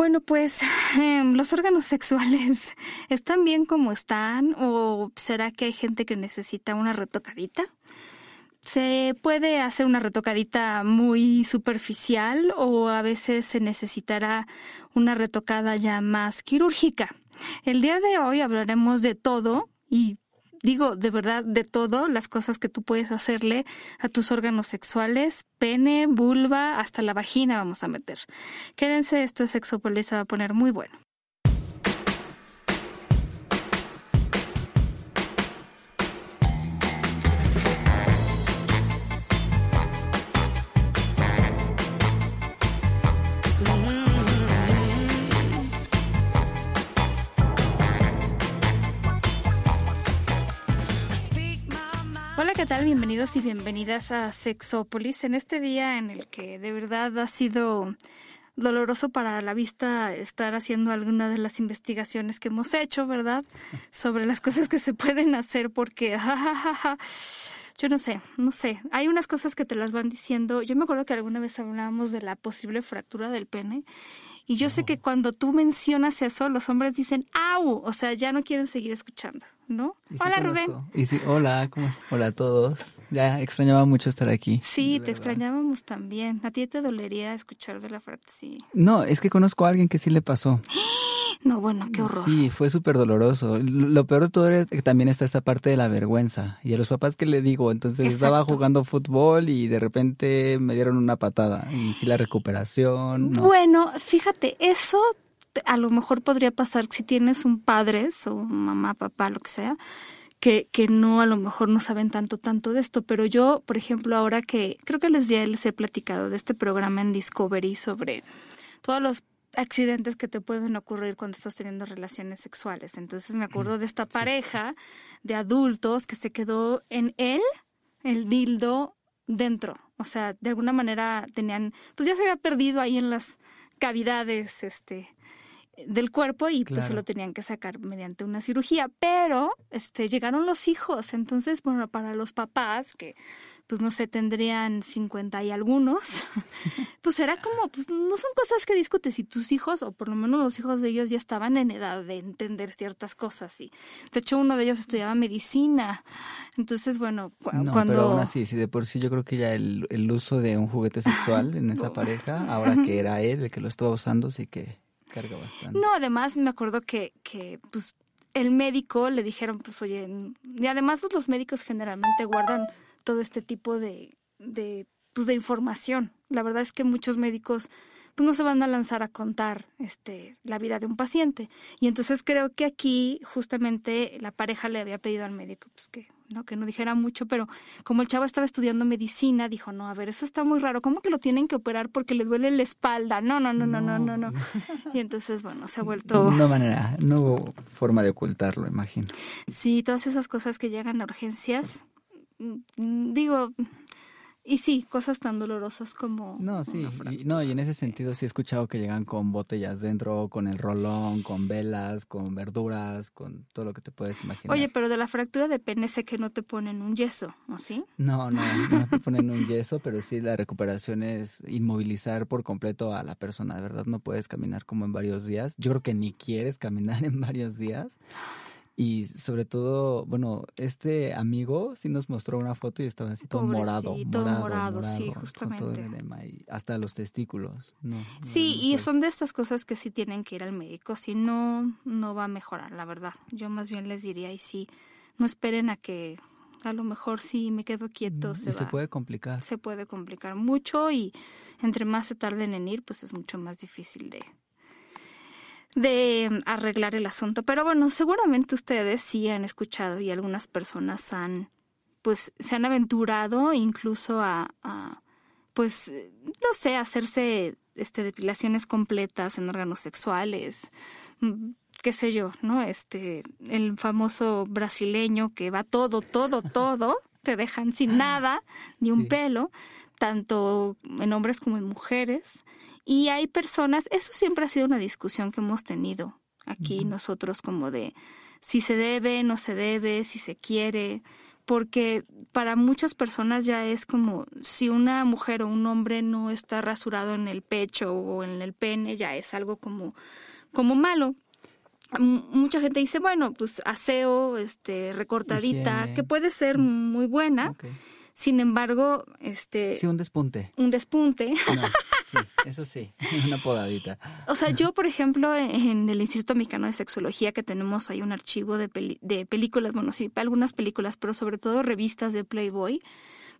Bueno, pues em, los órganos sexuales están bien como están o será que hay gente que necesita una retocadita? Se puede hacer una retocadita muy superficial o a veces se necesitará una retocada ya más quirúrgica. El día de hoy hablaremos de todo y digo de verdad de todo, las cosas que tú puedes hacerle a tus órganos sexuales, pene, vulva, hasta la vagina vamos a meter. Quédense, esto es Sexopolis, se va a poner muy bueno. Tal? Bienvenidos y bienvenidas a Sexópolis. En este día en el que de verdad ha sido doloroso para la vista estar haciendo alguna de las investigaciones que hemos hecho, ¿verdad? Sobre las cosas que se pueden hacer porque, yo no sé, no sé. Hay unas cosas que te las van diciendo. Yo me acuerdo que alguna vez hablábamos de la posible fractura del pene y yo sé que cuando tú mencionas eso, los hombres dicen, ¡au! O sea, ya no quieren seguir escuchando, ¿no? hola, Rubén. Y sí, hola, ¿cómo estás? Hola a todos. Ya extrañaba mucho estar aquí. Sí, te extrañábamos también. ¿A ti te dolería escuchar de la fractura? No, es que conozco a alguien que sí le pasó. No, bueno, qué horror. Sí, fue súper doloroso. Lo peor de todo es que también está esta parte de la vergüenza. Y a los papás, ¿qué le digo? Entonces estaba jugando fútbol y de repente me dieron una patada. Y sí, la recuperación. Bueno, fíjate, eso a lo mejor podría pasar si tienes un padre o mamá, papá, lo que sea, que, que no a lo mejor no saben tanto, tanto de esto. Pero yo, por ejemplo, ahora que creo que les ya les he platicado de este programa en Discovery sobre todos los accidentes que te pueden ocurrir cuando estás teniendo relaciones sexuales. Entonces me acuerdo de esta pareja de adultos que se quedó en él, el dildo, dentro. O sea, de alguna manera tenían, pues ya se había perdido ahí en las cavidades, este, del cuerpo y pues se lo tenían que sacar mediante una cirugía, pero este llegaron los hijos, entonces bueno, para los papás que pues no sé, tendrían 50 y algunos, pues era como pues no son cosas que discutes. Y tus hijos o por lo menos los hijos de ellos ya estaban en edad de entender ciertas cosas y de hecho uno de ellos estudiaba medicina. Entonces, bueno, no, cuando pero aún así, sí de por sí yo creo que ya el, el uso de un juguete sexual en esa pareja, ahora que era él el que lo estaba usando, sí que bastante. No, además me acuerdo que, que pues el médico le dijeron, pues oye, y además pues, los médicos generalmente guardan todo este tipo de, de, pues, de información. La verdad es que muchos médicos pues no se van a lanzar a contar este la vida de un paciente. Y entonces creo que aquí justamente la pareja le había pedido al médico pues que no que no dijera mucho, pero como el chavo estaba estudiando medicina, dijo, "No, a ver, eso está muy raro, ¿cómo que lo tienen que operar porque le duele la espalda?" No, no, no, no, no, no, no. Y entonces, bueno, se ha vuelto No manera, no hubo forma de ocultarlo, imagino. Sí, todas esas cosas que llegan a urgencias mm, digo, y sí, cosas tan dolorosas como. No, sí. Y, no, y en ese sentido sí he escuchado que llegan con botellas dentro, con el rolón, con velas, con verduras, con todo lo que te puedes imaginar. Oye, pero de la fractura de pene sé que no te ponen un yeso, ¿o sí? No, no, no te ponen un yeso, pero sí la recuperación es inmovilizar por completo a la persona. De verdad no puedes caminar como en varios días. Yo creo que ni quieres caminar en varios días. Y sobre todo, bueno, este amigo sí nos mostró una foto y estaba así todo morado, morado, morado, sí, justamente. y hasta los testículos. No, sí, y son de estas cosas que sí tienen que ir al médico, si no, no va a mejorar, la verdad. Yo más bien les diría, y sí, no esperen a que a lo mejor si me quedo quieto se, se puede complicar. Se puede complicar mucho y entre más se tarden en ir, pues es mucho más difícil de, de arreglar el asunto. Pero bueno, seguramente ustedes sí han escuchado y algunas personas han, pues, se han aventurado incluso a, pues, no sé, hacerse este depilaciones completas en órganos sexuales, mm, qué sé yo, ¿no? Este, el famoso brasileño que va todo, todo, todo, te dejan sin nada, ni un pelo, tanto en hombres como en mujeres. Y hay personas, eso siempre ha sido una discusión que hemos tenido aquí nosotros como de si se debe, no se debe, si se quiere, porque para muchas personas ya es como si una mujer o un hombre no está rasurado en el pecho o en el pene, ya es algo como, como malo. Mucha gente dice, bueno, pues aseo, este, recortadita, que puede ser muy buena. Sin embargo, este... Sí, un despunte. Un despunte. sí, eso sí, una podadita. O sea, yo, por ejemplo, en el Instituto Mexicano de Sexología, que tenemos ahí un archivo de, de películas, bueno, sí, algunas películas, pero sobre todo revistas de Playboy,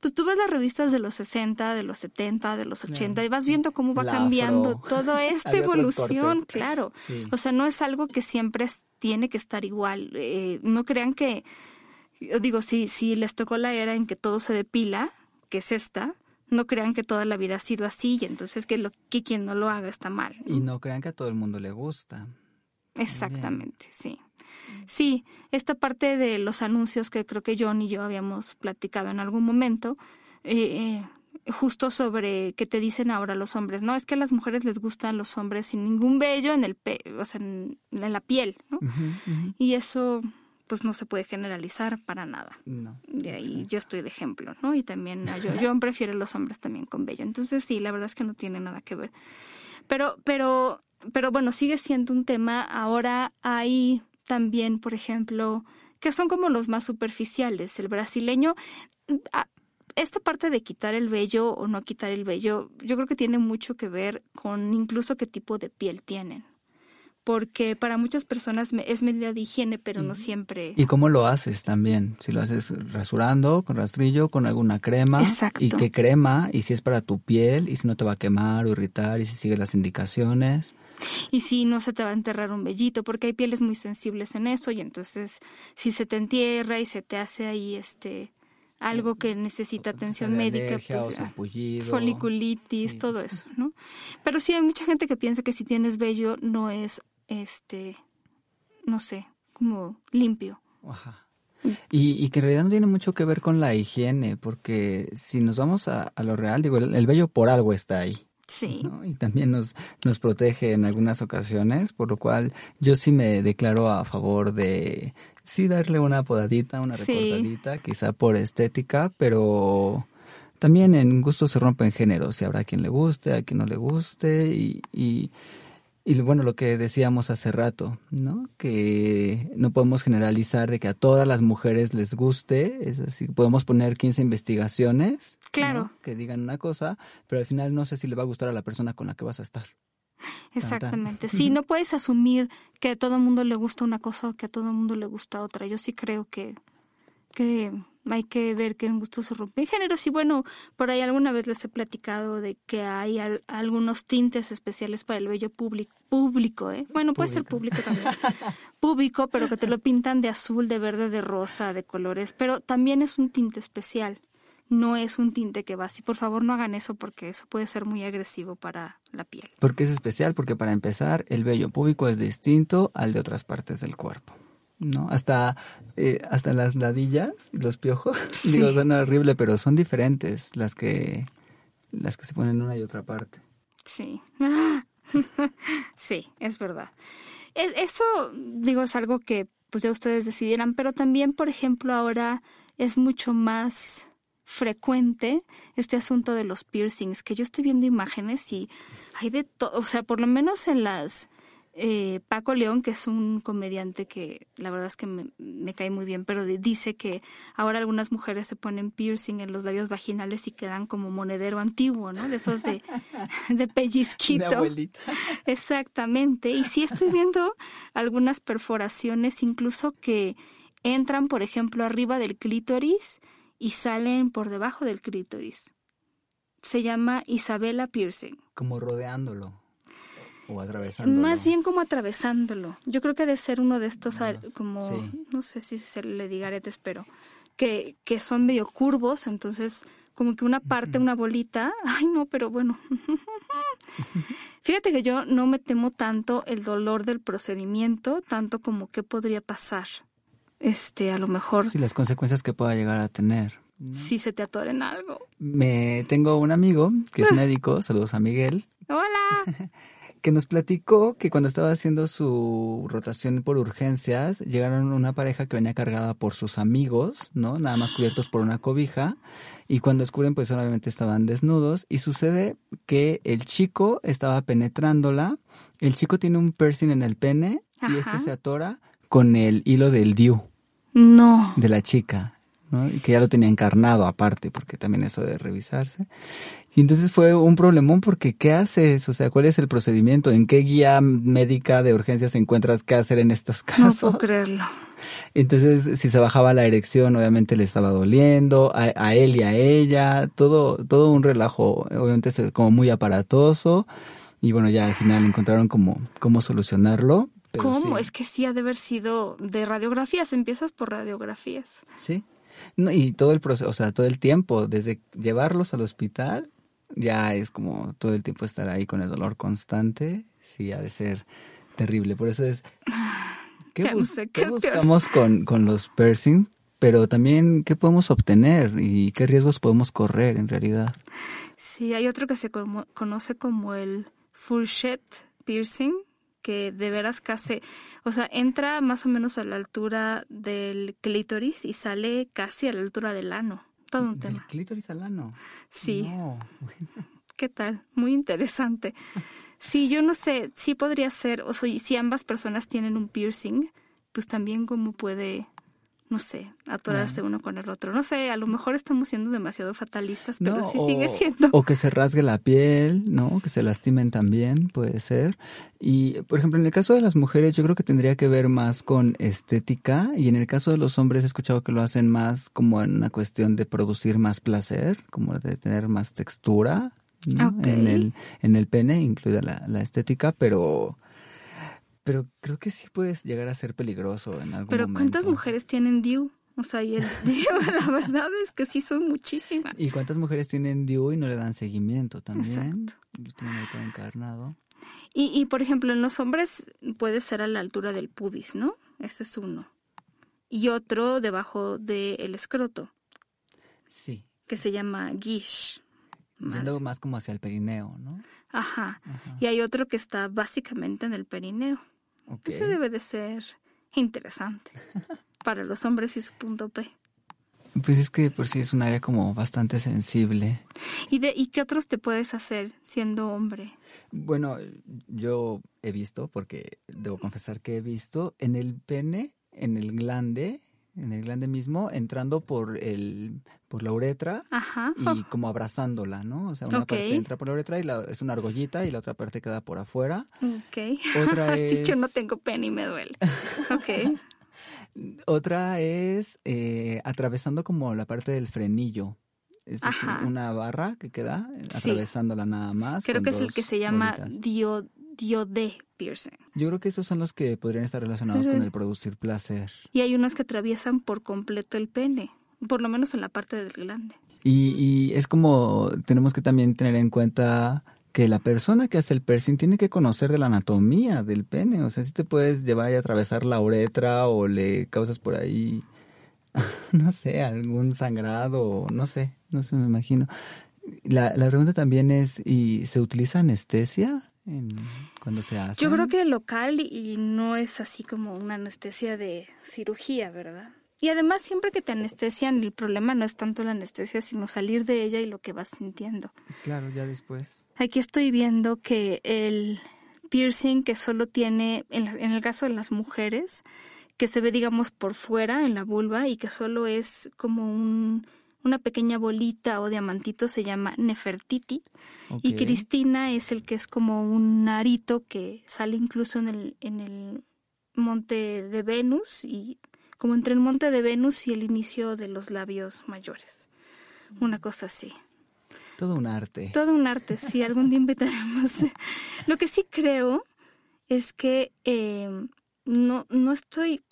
pues tú ves las revistas de los 60, de los 70, de los 80 y vas viendo cómo va cambiando toda esta evolución, claro. O sea, no es algo que siempre tiene que estar igual. Eh, no crean que digo, si, si les tocó la era en que todo se depila, que es esta, no crean que toda la vida ha sido así y entonces que, lo, que quien no lo haga está mal. Y no crean que a todo el mundo le gusta. Exactamente, sí. Sí, esta parte de los anuncios que creo que John y yo habíamos platicado en algún momento, eh, justo sobre qué te dicen ahora los hombres, ¿no? Es que a las mujeres les gustan los hombres sin ningún vello en el pe o sea, en, la piel, ¿no? Y eso pues no se puede generalizar para nada. No. Y ahí yo estoy de ejemplo, ¿no? Y también yo, yo prefiero los hombres también con vello. Entonces sí, la verdad es que no tiene nada que ver. Pero, pero, pero bueno, sigue siendo un tema. Ahora hay también, por ejemplo, que son como los más superficiales. El brasileño, ah, esta parte de quitar el vello o no quitar el vello, yo creo que tiene mucho que ver con incluso qué tipo de piel tienen porque para muchas personas es medida de higiene, pero no siempre. ¿Y cómo lo haces también? Si lo haces rasurando, con rastrillo, con alguna crema. Exacto. ¿Y qué crema? ¿Y si es para tu piel? ¿Y si no te va a quemar o irritar? ¿Y si sigues las indicaciones? Y si no se te va a enterrar un vellito, porque hay pieles muy sensibles en eso, y entonces si se te entierra y se te hace ahí este algo que necesita atención médica, pues foliculitis, todo eso, ¿no? Pero sí hay mucha gente que piensa que si tienes vello no es este, no sé, como limpio. Ajá. Y, que en realidad no tiene mucho que ver con la higiene, porque si nos vamos a, lo real, digo, el, vello por algo está ahí. Sí. Y también nos, nos protege en algunas ocasiones, por lo cual yo sí me declaro a favor de, sí, darle una podadita, una recortadita, quizá por estética, pero también en gusto se rompen géneros, y habrá quien le guste, a quien no le guste, y, y y bueno, lo que decíamos hace rato, ¿no? Que no podemos generalizar de que a todas las mujeres les guste, es así, podemos poner 15 investigaciones claro. que digan una cosa, pero al final no sé si le va a gustar a la persona con la que vas a estar. Exactamente. Sí, no puedes asumir que a todo el mundo le gusta una cosa o que a todo el mundo le gusta otra. Yo sí creo que, que hay que ver que en gusto se rompen géneros. Y bueno, por ahí alguna vez les he platicado de que hay algunos tintes especiales para el vello público, público ¿eh? Bueno, puede ser público también. público, pero que te lo pintan de azul, de verde, de rosa, de colores. Pero también es un tinte especial. No es un tinte que va así. Por favor, no hagan eso porque eso puede ser muy agresivo para la piel. ¿Por qué es especial? Porque para empezar, el vello público es distinto al de otras partes del cuerpo. ¿No? Hasta, eh, hasta las ladillas y los piojos. Digo, son horrible, pero son diferentes las que, las que se ponen en una y otra parte. Sí. sí, es verdad. Eso, digo, es algo que pues ya ustedes decidieran, pero también, por ejemplo, ahora es mucho más frecuente este asunto de los piercings, que yo estoy viendo imágenes y hay de todo, o sea, por lo menos en las eh, Paco León, que es un comediante que la verdad es que me, cae muy bien, pero dice que ahora algunas mujeres se ponen piercing en los labios vaginales y quedan como monedero antiguo, ¿no? De esos de, de pellizquito. Exactamente. Y sí estoy viendo algunas perforaciones, incluso que entran, por ejemplo, arriba del clítoris y salen por debajo del clítoris. Se llama Isabela Piercing. Como rodeándolo. O atravesándolo. Más bien como atravesándolo. Yo creo que de ser uno de estos, como, no sé si se le diga aretes, pero que, que son medio curvos, entonces como que una parte, una bolita, ay no, pero bueno. Fíjate que yo no me temo tanto el dolor del procedimiento, tanto como qué podría pasar. Este, a lo mejor. Sí, las consecuencias que pueda llegar a tener. Si se te atoren algo. Me tengo un amigo que es médico, saludos a Miguel. Hola. Que nos platicó que cuando estaba haciendo su rotación por urgencias, llegaron una pareja que venía cargada por sus amigos, ¿no? Nada más cubiertos por una cobija. Y cuando descubren, pues obviamente estaban desnudos. Y sucede que el chico estaba penetrándola. El chico tiene un piercing en el pene y este se atora con el hilo del DIU. No. De la chica. ¿no? Y que ya lo tenía encarnado aparte, porque también eso de revisarse. Y entonces fue un problemón porque ¿qué haces? O sea, ¿cuál es el procedimiento? ¿En qué guía médica de urgencias encuentras qué hacer en estos casos? No puedo creerlo. Entonces, si se bajaba la erección, obviamente le estaba doliendo, a, él y a ella, todo, todo un relajo, obviamente como muy aparatoso. Y bueno, ya al final encontraron como cómo solucionarlo. ¿Cómo? Es que sí ha de haber sido de radiografías, empiezas por radiografías. Sí. No, y todo el proceso, o sea, todo el tiempo, desde llevarlos al hospital, ya es como todo el tiempo estar ahí con el dolor constante, sí, ha de ser terrible. Por eso es, ¿qué, buscamos con, con los piercings? Pero también, ¿qué podemos obtener y qué riesgos podemos correr en realidad? Sí, hay otro que se conoce como el fourchette piercing, que de veras casi, o sea, entra más o menos a la altura del clítoris y sale casi a la altura del ano. Todo un tema. clítoris al ano? Sí. ¿Qué tal? Muy interesante. Sí, yo no sé, sí podría ser, o sea, si ambas personas tienen un piercing, pues también cómo puede no sé, atorarse uno con el otro. No sé, a lo mejor estamos siendo demasiado fatalistas, pero sí sigue siendo. O que se rasgue la piel, ¿no? Que se lastimen también, puede ser. Y, por ejemplo, en el caso de las mujeres, yo creo que tendría que ver más con estética. Y en el caso de los hombres, he escuchado que lo hacen más como en una cuestión de producir más placer, como de tener más textura en, el, en el pene, incluida la, la estética, pero pero creo que sí puedes llegar a ser peligroso en algún Pero ¿cuántas mujeres tienen DIU? O sea, y el DIU, la verdad es que sí son muchísimas. ¿Y cuántas mujeres tienen DIU y no le dan seguimiento también? Exacto. tienen todo encarnado. Y, y, por ejemplo, en los hombres puede ser a la altura del pubis, ¿no? Ese es uno. Y otro debajo del escroto. Sí. Que se llama guiche. Yendo más como hacia el perineo, ¿no? Ajá. Y hay otro que está básicamente en el perineo. Ese debe de ser interesante para los hombres y su punto P. Pues es que por sí es un área como bastante sensible. ¿Y, de, ¿Y qué otros te puedes hacer siendo hombre? Bueno, yo he visto, porque debo confesar que he visto en el pene, en el glande, en el glande mismo, entrando por el por la uretra y como abrazándola, ¿no? O sea, una parte entra por la uretra y la, es una argollita y la otra parte queda por afuera. Ok. Otra es... yo no tengo pene y me duele. Ok. Otra es eh, atravesando como la parte del frenillo. Es decir, una barra que queda eh, atravesándola nada más. Creo que es el que se llama dio, diode piercing. Yo creo que estos son los que podrían estar relacionados con el producir placer. Y hay unos que atraviesan por completo el pene por lo menos en la parte del glande. Y, y es como tenemos que también tener en cuenta que la persona que hace el piercing tiene que conocer de la anatomía del pene. O sea, si te puedes llevar y atravesar la uretra o le causas por ahí, no sé, algún sangrado, no sé, no sé, me imagino. La, la pregunta también es, ¿y se utiliza anestesia en, cuando se hace? Yo creo que local y no es así como una anestesia de cirugía, ¿verdad? Y además, siempre que te anestesian, el problema no es tanto la anestesia, sino salir de ella y lo que vas sintiendo. Claro, ya después. Aquí estoy viendo que el piercing que solo tiene, en, el caso de las mujeres, que se ve, digamos, por fuera en la vulva y que solo es como un, una pequeña bolita o diamantito, se llama Nefertiti. Y Cristina es el que es como un arito que sale incluso en el, en el monte de Venus y como entre el monte de Venus y el inicio de los labios mayores. Una cosa así. Todo un arte. Todo un arte, sí, algún día invitaremos. Lo que sí creo es que em, no, no estoy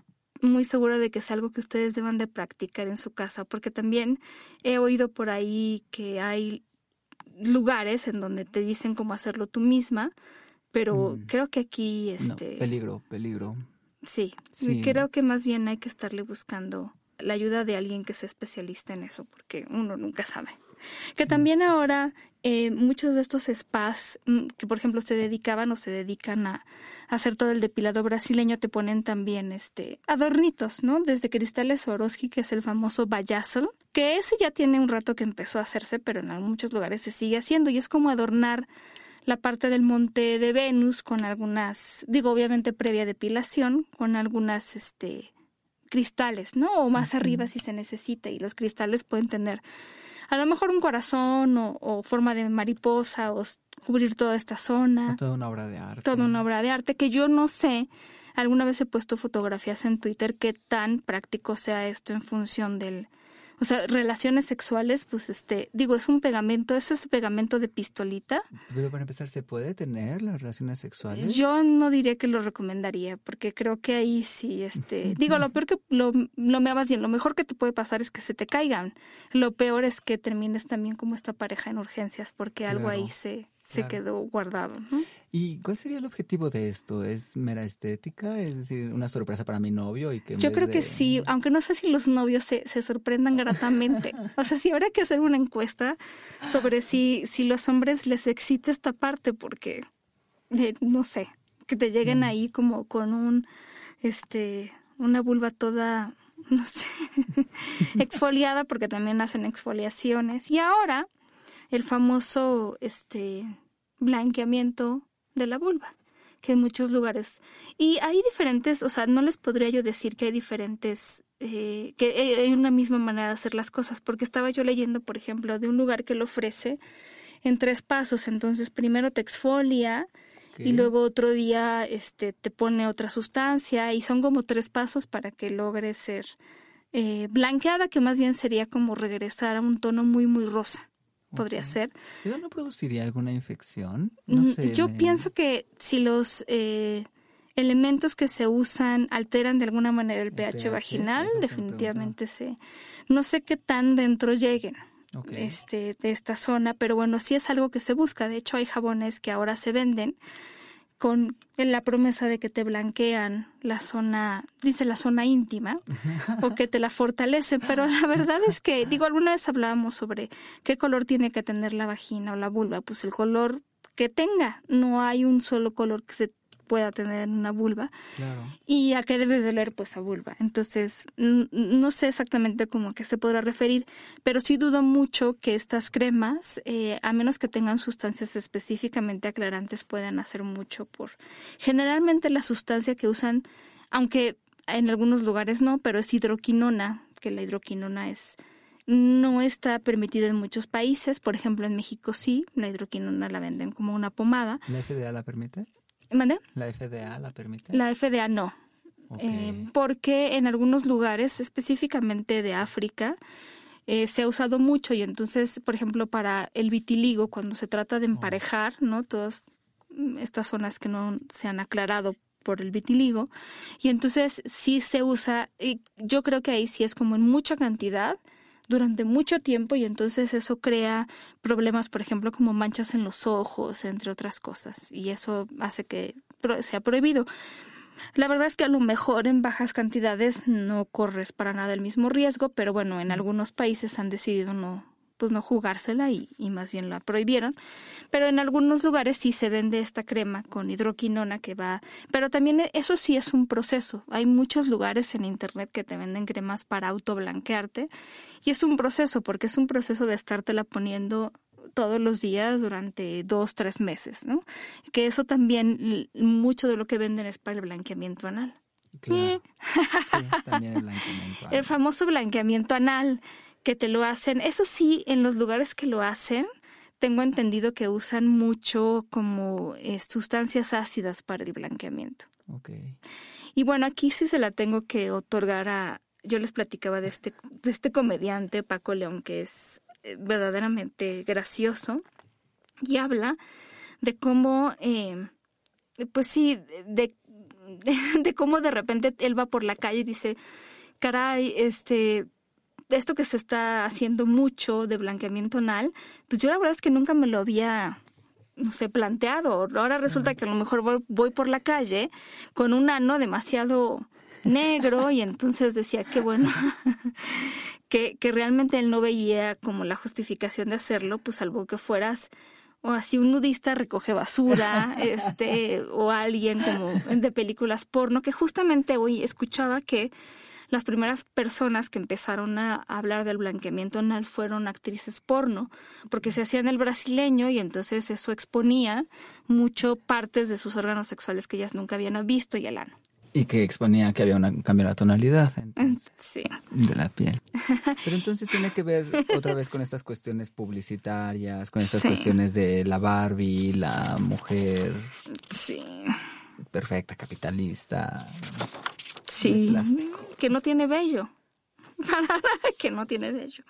muy segura de que es algo que ustedes deban de practicar en su casa, porque también he oído por ahí que hay lugares en donde te dicen cómo hacerlo tú misma, pero mm. creo que aquí este peligro, peligro. Sí, creo que más bien hay que estarle buscando la ayuda de alguien que sea especialista en eso, porque uno nunca sabe. Que también ahora eh, muchos de estos spas mm, que, por ejemplo, se dedicaban o se dedican a, hacer todo el depilado brasileño, te ponen también este adornitos, ¿no? Desde cristales Swarovski, que es el famoso Bayazel, que ese ya tiene un rato que empezó a hacerse, pero en muchos lugares se sigue haciendo y es como adornar la parte del monte de Venus con algunas, digo, obviamente previa depilación, con algunas, este, cristales, ¿no? O más arriba si se necesita y los cristales pueden tener a lo mejor un corazón o, forma de mariposa o cubrir toda esta zona. toda una obra de arte. Toda una obra de arte que yo no sé, alguna vez he puesto fotografías en Twitter, qué tan práctico sea esto en función del, o sea, relaciones sexuales, pues este, digo, es un pegamento, es ese pegamento de pistolita. Pero para empezar, ¿se puede tener las relaciones sexuales? Yo no diría que lo recomendaría, porque creo que ahí sí, este, digo, lo peor que, lo, lo me bien, lo mejor que te puede pasar es que se te caigan. Lo peor es que termines también como esta pareja en urgencias, porque algo ahí se, se quedó guardado. ¿Y cuál sería el objetivo de esto? ¿Es mera estética? ¿Es decir, una sorpresa para mi novio? y que Yo creo que sí, aunque no sé si los novios se, se sorprendan gratamente. o sea, si habrá que hacer una encuesta sobre si, si los hombres les excita esta parte, porque, eh, no sé, que te lleguen mm. ahí como con un, este, una vulva toda, no sé, exfoliada, porque también hacen exfoliaciones. Y ahora el famoso este blanqueamiento de la vulva, que en muchos lugares. Y hay diferentes, o sea, no les podría yo decir que hay diferentes, eh, que hay una misma manera de hacer las cosas, porque estaba yo leyendo, por ejemplo, de un lugar que lo ofrece en tres pasos. Entonces, primero te exfolia, y luego otro día este te pone otra sustancia y son como tres pasos para que logres ser eh, blanqueada que más bien sería como regresar a un tono muy muy rosa podría ser. ¿Eso no produciría alguna infección? No mm, sé, Yo pienso que si los eh, elementos que se usan alteran de alguna manera el, pH, vaginal, definitivamente se... No sé qué tan dentro lleguen. Este, de esta zona, pero bueno, sí es algo que se busca. De hecho, hay jabones que ahora se venden con la promesa de que te blanquean la zona, dice la zona íntima, o que te la fortalece, pero la verdad es que, digo, alguna vez hablábamos sobre qué color tiene que tener la vagina o la vulva, pues el color que tenga, no hay un solo color que se pueda tener en una vulva. Y a qué debe doler, pues a vulva. Entonces, no sé exactamente cómo que se podrá referir, pero sí dudo mucho que estas cremas, eh, a menos que tengan sustancias específicamente aclarantes, puedan hacer mucho por... Generalmente la sustancia que usan, aunque en algunos lugares no, pero es hidroquinona, que la hidroquinona es no está permitida en muchos países, por ejemplo en México sí, la hidroquinona la venden como una pomada. ¿La FDA la permite? ¿La FDA la permite? La FDA no. Eh, porque en algunos lugares, específicamente de África, eh, se ha usado mucho y entonces, por ejemplo, para el vitiligo, cuando se trata de oh. emparejar, ¿no? Todas estas zonas que no se han aclarado por el vitiligo, y entonces sí se usa, y yo creo que ahí sí es como en mucha cantidad, durante mucho tiempo y entonces eso crea problemas, por ejemplo, como manchas en los ojos, entre otras cosas, y eso hace que sea prohibido. La verdad es que a lo mejor en bajas cantidades no corres para nada el mismo riesgo, pero bueno, en algunos países han decidido no pues no jugársela y, más bien la prohibieron. Pero en algunos lugares sí se vende esta crema con hidroquinona que va, pero también eso sí es un proceso. Hay muchos lugares en internet que te venden cremas para autoblanquearte y es un proceso porque es un proceso de estártela poniendo todos los días durante dos, tres meses, ¿no? Que eso también, mucho de lo que venden es para el blanqueamiento anal. Claro. también el blanqueamiento anal. El famoso blanqueamiento anal que te lo hacen. Eso sí, en los lugares que lo hacen, tengo entendido que usan mucho como eh, sustancias ácidas para el blanqueamiento. Okay. Y bueno, aquí sí se la tengo que otorgar a, yo les platicaba de este, de este comediante, Paco León, que es eh, verdaderamente gracioso y habla de cómo, eh, pues sí, de, de cómo de repente él va por la calle y dice, caray, este, esto que se está haciendo mucho de blanqueamiento anal, pues yo la verdad es que nunca me lo había no sé, planteado. Ahora resulta que a lo mejor voy, por la calle con un ano demasiado negro y entonces decía, qué bueno, que, que realmente él no veía como la justificación de hacerlo, pues salvo que fueras o así un nudista recoge basura, este, o alguien como de películas porno, que justamente hoy escuchaba que las primeras personas que empezaron a hablar del blanqueamiento anal fueron actrices porno, porque se hacían el brasileño y entonces eso exponía mucho partes de sus órganos sexuales que ellas nunca habían visto y el ano. Y que exponía que había un cambio de la tonalidad sí. de la piel. Pero entonces tiene que ver otra vez con estas cuestiones publicitarias, con estas cuestiones de la Barbie, la mujer sí. Perfecta, capitalista. Sí, que no tiene vello. que no tiene vello.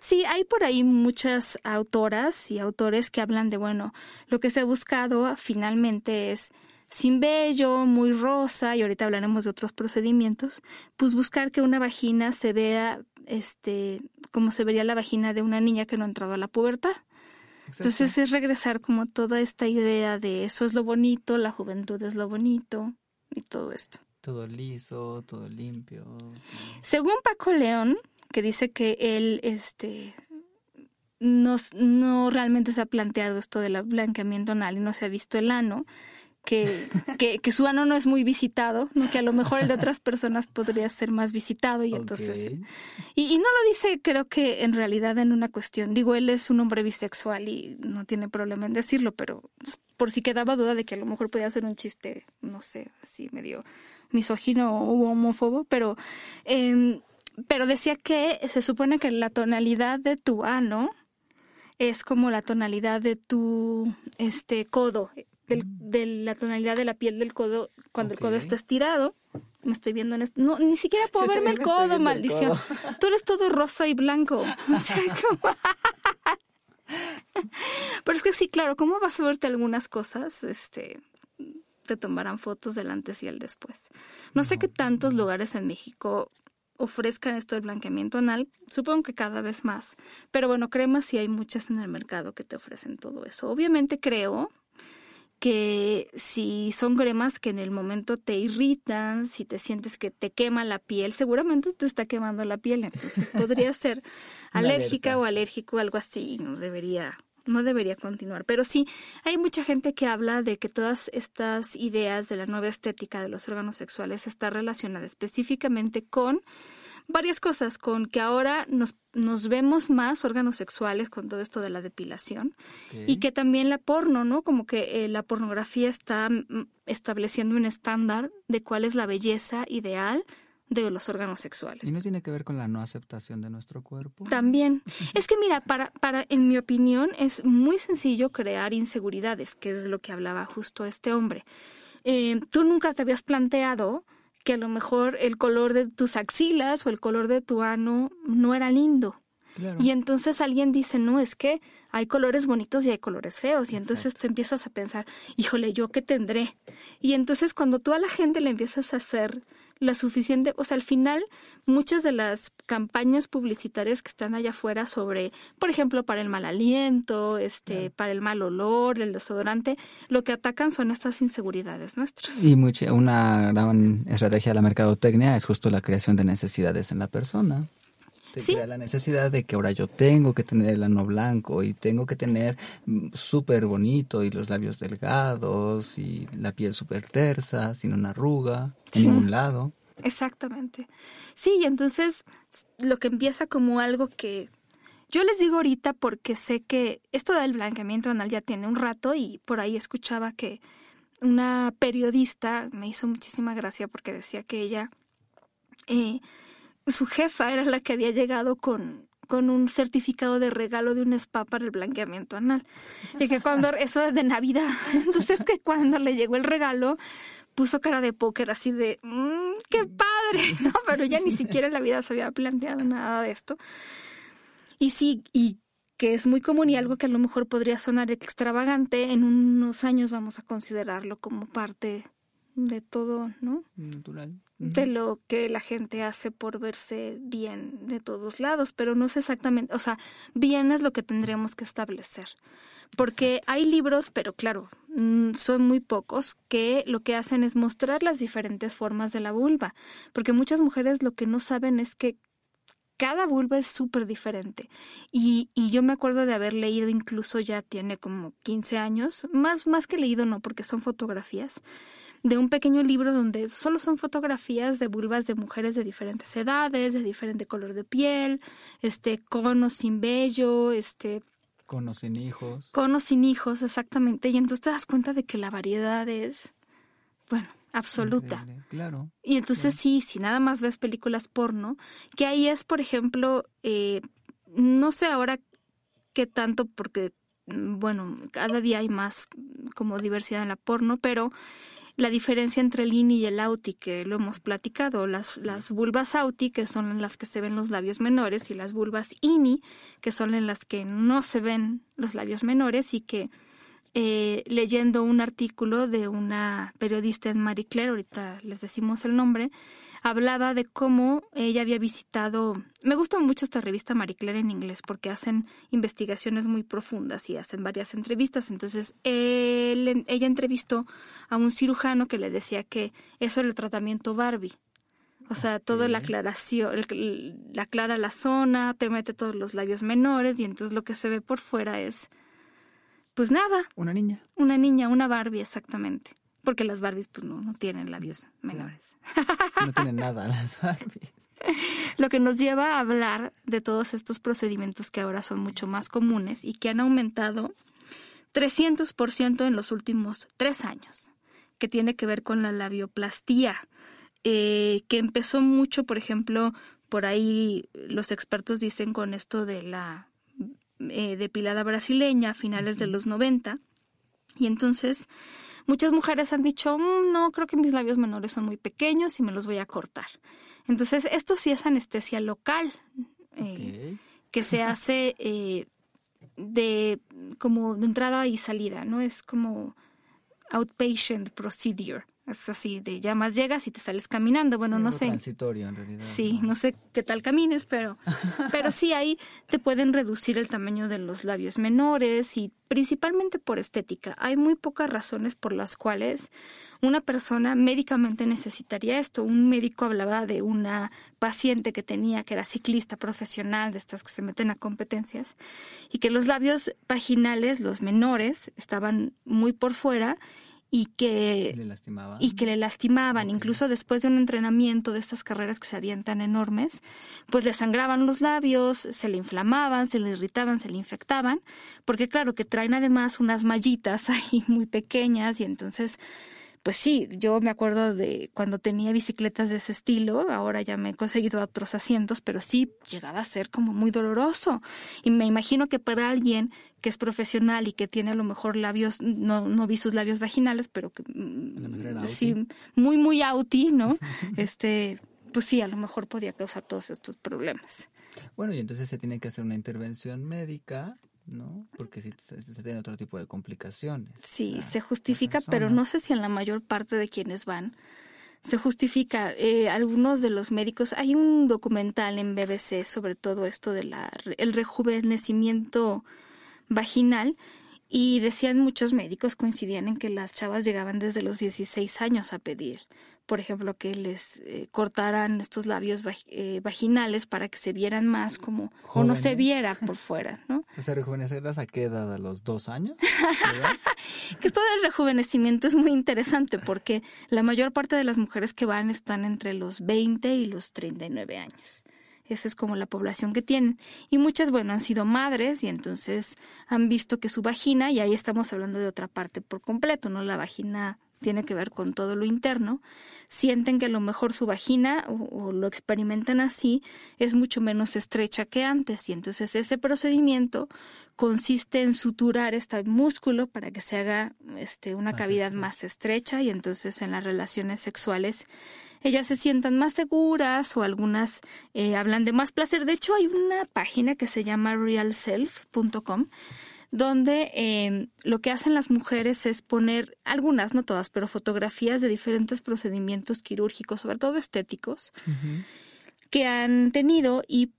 Sí, hay por ahí muchas autoras y autores que hablan de, bueno, lo que se ha buscado finalmente es sin vello, muy rosa, y ahorita hablaremos de otros procedimientos, pues buscar que una vagina se vea este como se vería la vagina de una niña que no ha entrado a la pubertad. Entonces es regresar como toda esta idea de eso es lo bonito, la juventud es lo bonito y todo esto. Todo liso, todo limpio. Según Paco León, que dice que él este no, no realmente se ha planteado esto del blanqueamiento anal y no se ha visto el ano, que, que, su ano no es muy visitado, que a lo mejor el de otras personas podría ser más visitado y entonces... Y, no lo dice creo que en realidad en una cuestión, digo, él es un hombre bisexual y no tiene problema en decirlo, pero por si quedaba duda de que a lo mejor podía ser un chiste, no sé, así medio misógino o homófobo, pero... Em, pero decía que se supone que la tonalidad de tu ano es como la tonalidad de tu este codo del, de la tonalidad de la piel del codo cuando el codo está estirado. Me estoy viendo en esto. No, ni siquiera puedo verme el codo, maldición. Tú eres todo rosa y blanco. Pero es que sí, claro, ¿cómo vas a verte algunas cosas? Este, te tomarán fotos del antes y el después. No sé qué tantos lugares en México ofrezcan esto del blanqueamiento anal, supongo que cada vez más. Pero bueno, cremas sí hay muchas en el mercado que te ofrecen todo eso. Obviamente creo que si son cremas que en el momento te irritan, si te sientes que te quema la piel, seguramente te está quemando la piel, entonces podría ser alérgica o alérgico o algo así, no debería no debería continuar. Pero sí, hay mucha gente que habla de que todas estas ideas de la nueva estética de los órganos sexuales está relacionada específicamente con varias cosas, con que ahora nos, nos vemos más órganos sexuales con todo esto de la depilación y que también la porno, ¿no? Como que eh, la pornografía está mm, estableciendo un estándar de cuál es la belleza ideal de los órganos sexuales. ¿Y no tiene que ver con la no aceptación de nuestro cuerpo? También. es que mira, para, para, en mi opinión, es muy sencillo crear inseguridades, que es lo que hablaba justo este hombre. Eh, tú nunca te habías planteado que a lo mejor el color de tus axilas o el color de tu ano no era lindo. Y entonces alguien dice, no, es que hay colores bonitos y hay colores feos. Y entonces tú empiezas a pensar, híjole, ¿yo qué tendré? Y entonces cuando tú a la gente le empiezas a hacer la suficiente, o sea, al final muchas de las campañas publicitarias que están allá afuera sobre, por ejemplo, para el mal aliento, este, para el mal olor, el desodorante, lo que atacan son estas inseguridades nuestras. Y mucha, una gran estrategia de la mercadotecnia es justo la creación de necesidades en la persona. Te ¿Sí? crea la necesidad de que ahora yo tengo que tener el ano blanco y tengo que tener mm, súper bonito y los labios delgados y la piel súper tersa, sin una arruga en ningún lado. Exactamente. Sí, y entonces lo que empieza como algo que yo les digo ahorita porque sé que esto del blanqueamiento anal ya tiene un rato y por ahí escuchaba que una periodista me hizo muchísima gracia porque decía que ella eh, su jefa era la que había llegado con, con un certificado de regalo de un spa para el blanqueamiento anal. Y que cuando, eso es de Navidad, entonces que cuando le llegó el regalo, puso cara de póker así de, mmm, qué padre, ¿no? Pero ya ni siquiera en la vida se había planteado nada de esto. Y sí, y que es muy común y algo que a lo mejor podría sonar extravagante, en unos años vamos a considerarlo como parte de todo, ¿no? Natural. De lo que la gente hace por verse bien de todos lados, pero no sé exactamente, o sea, bien es lo que tendríamos que establecer. Porque hay libros, pero claro, mm, son muy pocos, que lo que hacen es mostrar las diferentes formas de la vulva. Porque muchas mujeres lo que no saben es que cada vulva es súper diferente. Y, y, yo me acuerdo de haber leído, incluso ya tiene como 15 años, más, más que leído no, porque son fotografías, de un pequeño libro donde solo son fotografías de vulvas de mujeres de diferentes edades, de diferente color de piel, este, con o sin vello, este... Con o sin hijos. Con o sin hijos, exactamente. Y entonces te das cuenta de que la variedad es, bueno, absoluta. claro. Y entonces sí, si nada más ves películas porno, que ahí es, por ejemplo, eh, no sé ahora qué tanto, porque, mm, bueno, cada día hay más como diversidad en la porno, pero la diferencia entre el INI y el AUTI, que lo hemos platicado, las, las vulvas AUTI, que son en las que se ven los labios menores, y las vulvas INI, que son en las que no se ven los labios menores y que eh, leyendo un artículo de una periodista en Marie Claire, ahorita les decimos el nombre, hablaba de cómo ella había visitado, me gusta mucho esta revista Marie Claire en inglés porque hacen investigaciones muy profundas y hacen varias entrevistas, entonces ella entrevistó a un cirujano que le decía que eso era el tratamiento Barbie. O sea, toda la aclaración, la aclara la zona, te mete todos los labios menores y entonces lo que se ve por fuera es pues nada. Una niña. Una niña, una Barbie, exactamente. Porque las Barbies, pues no, no tienen labios menores. No tienen nada las Barbies. Lo que nos lleva a hablar de todos estos procedimientos que ahora son mucho más comunes y que han aumentado 300% en los últimos tres años, que tiene que ver con la labioplastía, eh, que empezó mucho, por ejemplo, por ahí los expertos dicen con esto de la eh, depilada brasileña a finales de los 90. Y entonces muchas mujeres han dicho, mm, no, creo que mis labios menores son muy pequeños y me los voy a cortar. Entonces esto sí es anestesia local, eh, que se hace eh, de como de entrada y salida, ¿no? Es como outpatient procedure. Es así, de ya más llegas y te sales caminando. Bueno, no sé. Transitorio, en realidad. Sí, no sé qué tal camines, pero, pero sí ahí te pueden reducir el tamaño de los labios menores y principalmente por estética. Hay muy pocas razones por las cuales una persona médicamente necesitaría esto. Un médico hablaba de una paciente que tenía, que era ciclista profesional, de estas que se meten a competencias, y que los labios vaginales, los menores, estaban muy por fuera y que le lastimaban. y que le lastimaban incluso después de un entrenamiento de estas carreras que se avientan enormes pues le sangraban los labios se le inflamaban se le irritaban se le infectaban porque claro que traen además unas mallitas ahí muy pequeñas y entonces pues sí, yo me acuerdo de cuando tenía bicicletas de ese estilo, ahora ya me he conseguido otros asientos, pero sí llegaba a ser como muy doloroso. Y me imagino que para alguien que es profesional y que tiene a lo mejor labios, no, no vi sus labios vaginales, pero que mm, sí, muy, muy auti, ¿no? este, pues sí, a lo mejor podía causar todos estos problemas. Bueno, y entonces se tiene que hacer una intervención médica ¿no? Porque si se, tiene otro tipo de complicaciones. Sí, se justifica, pero no sé si en la mayor parte de quienes van se justifica. Eh, algunos de los médicos, hay un documental en BBC sobre todo esto del el rejuvenecimiento vaginal y decían muchos médicos coincidían en que las chavas llegaban desde los 16 años a pedir por ejemplo, que les eh, cortaran estos labios eh, vaginales para que se vieran más como, o no se viera por fuera, ¿no? O sea, rejuvenecerlas a qué edad, a los dos años? que esto del rejuvenecimiento es muy interesante porque la mayor parte de las mujeres que van están entre los 20 y los 39 años. Esa es como la población que tienen. Y muchas, bueno, han sido madres y entonces han visto que su vagina, y ahí estamos hablando de otra parte por completo, ¿no? La vagina tiene que ver con todo lo interno, sienten que a lo mejor su vagina, o, lo experimentan así, es mucho menos estrecha que antes. Y entonces ese procedimiento consiste en suturar este músculo para que se haga este, una cavidad más estrecha y entonces en las relaciones sexuales ellas se sientan más seguras o algunas eh, hablan de más placer. De hecho, hay una página que se llama realself.com donde em, lo que hacen las mujeres es poner, algunas, no todas, pero fotografías de diferentes procedimientos quirúrgicos, sobre todo estéticos, que han tenido y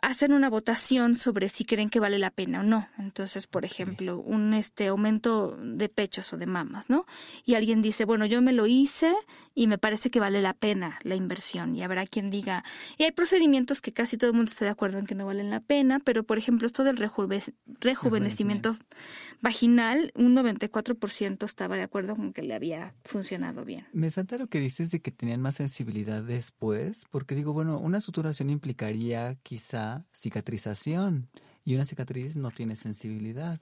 hacen una votación sobre si creen que vale la pena o no. Entonces, por ejemplo, un este aumento de pechos o de mamas, ¿no? Y alguien dice, bueno, yo me lo hice y me parece que vale la pena la inversión. Y habrá quien diga, y hay procedimientos que casi todo el mundo está de acuerdo en que no valen la pena, pero por ejemplo, esto del rejuvenecimiento vaginal, un 94% estaba de acuerdo con que le había funcionado bien. Me salta lo que dices de que tenían más sensibilidad después, porque digo, bueno, una suturación implicaría cicatrización y una cicatriz no tiene sensibilidad.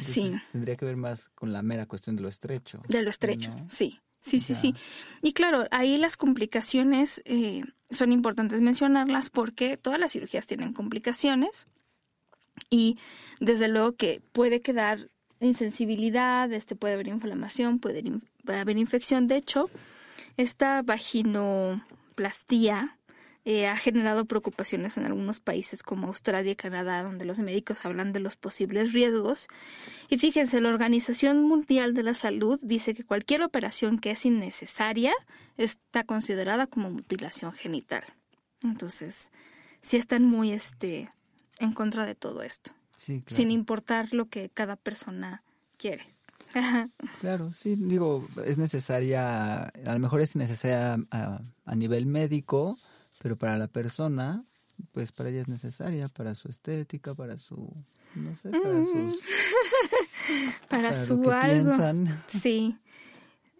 sí. Tendría que ver más con la mera cuestión de lo estrecho. De lo estrecho, sí. Sí, sí, sí. Y claro, ahí las complicaciones eh, son importantes mencionarlas porque todas las cirugías tienen complicaciones y desde luego que puede quedar insensibilidad, este puede haber inflamación, puede, puede haber infección. De hecho, esta vaginoplastía eh, ha generado preocupaciones en algunos países como Australia y Canadá, donde los médicos hablan de los posibles riesgos. Y fíjense, la Organización Mundial de la Salud dice que cualquier operación que es innecesaria está considerada como mutilación genital. Entonces, sí están muy este, en contra de todo esto, sin importar lo que cada persona quiere. Claro, sí, digo, es necesaria, a lo mejor es necesaria a, a nivel médico, pero para la persona, pues para ella es necesaria, para su estética, para su, no sé, para mm. sus... para, su algo. Sí.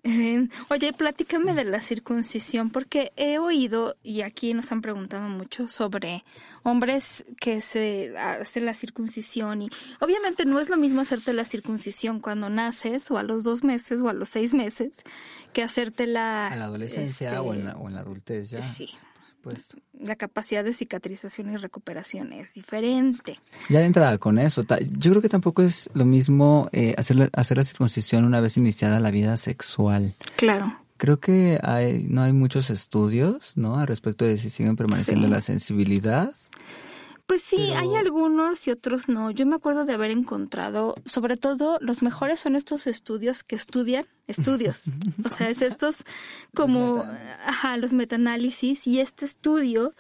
Eh, oye, platícame de la circuncisión, porque he oído, y aquí nos han preguntado mucho sobre hombres que se hacen la circuncisión, y obviamente no es lo mismo hacerte la circuncisión cuando naces, o a los dos meses, o a los seis meses, que hacerte la... A la adolescencia o, en la, o en la adultez ya. Sí, pues la capacidad de cicatrización y recuperación es diferente. Ya de entrada con eso, yo creo que tampoco es lo mismo eh, hacer, la, hacer la circuncisión una vez iniciada la vida sexual. Claro. Creo que hay, no hay muchos estudios, ¿no? Al respecto de si siguen permaneciendo la sensibilidad. Pues sí, hay algunos y otros no. Yo me acuerdo de haber encontrado, sobre todo, los mejores son estos estudios que estudian estudios. o sea, es estos como, los ajá, los metaanálisis. Y este estudio,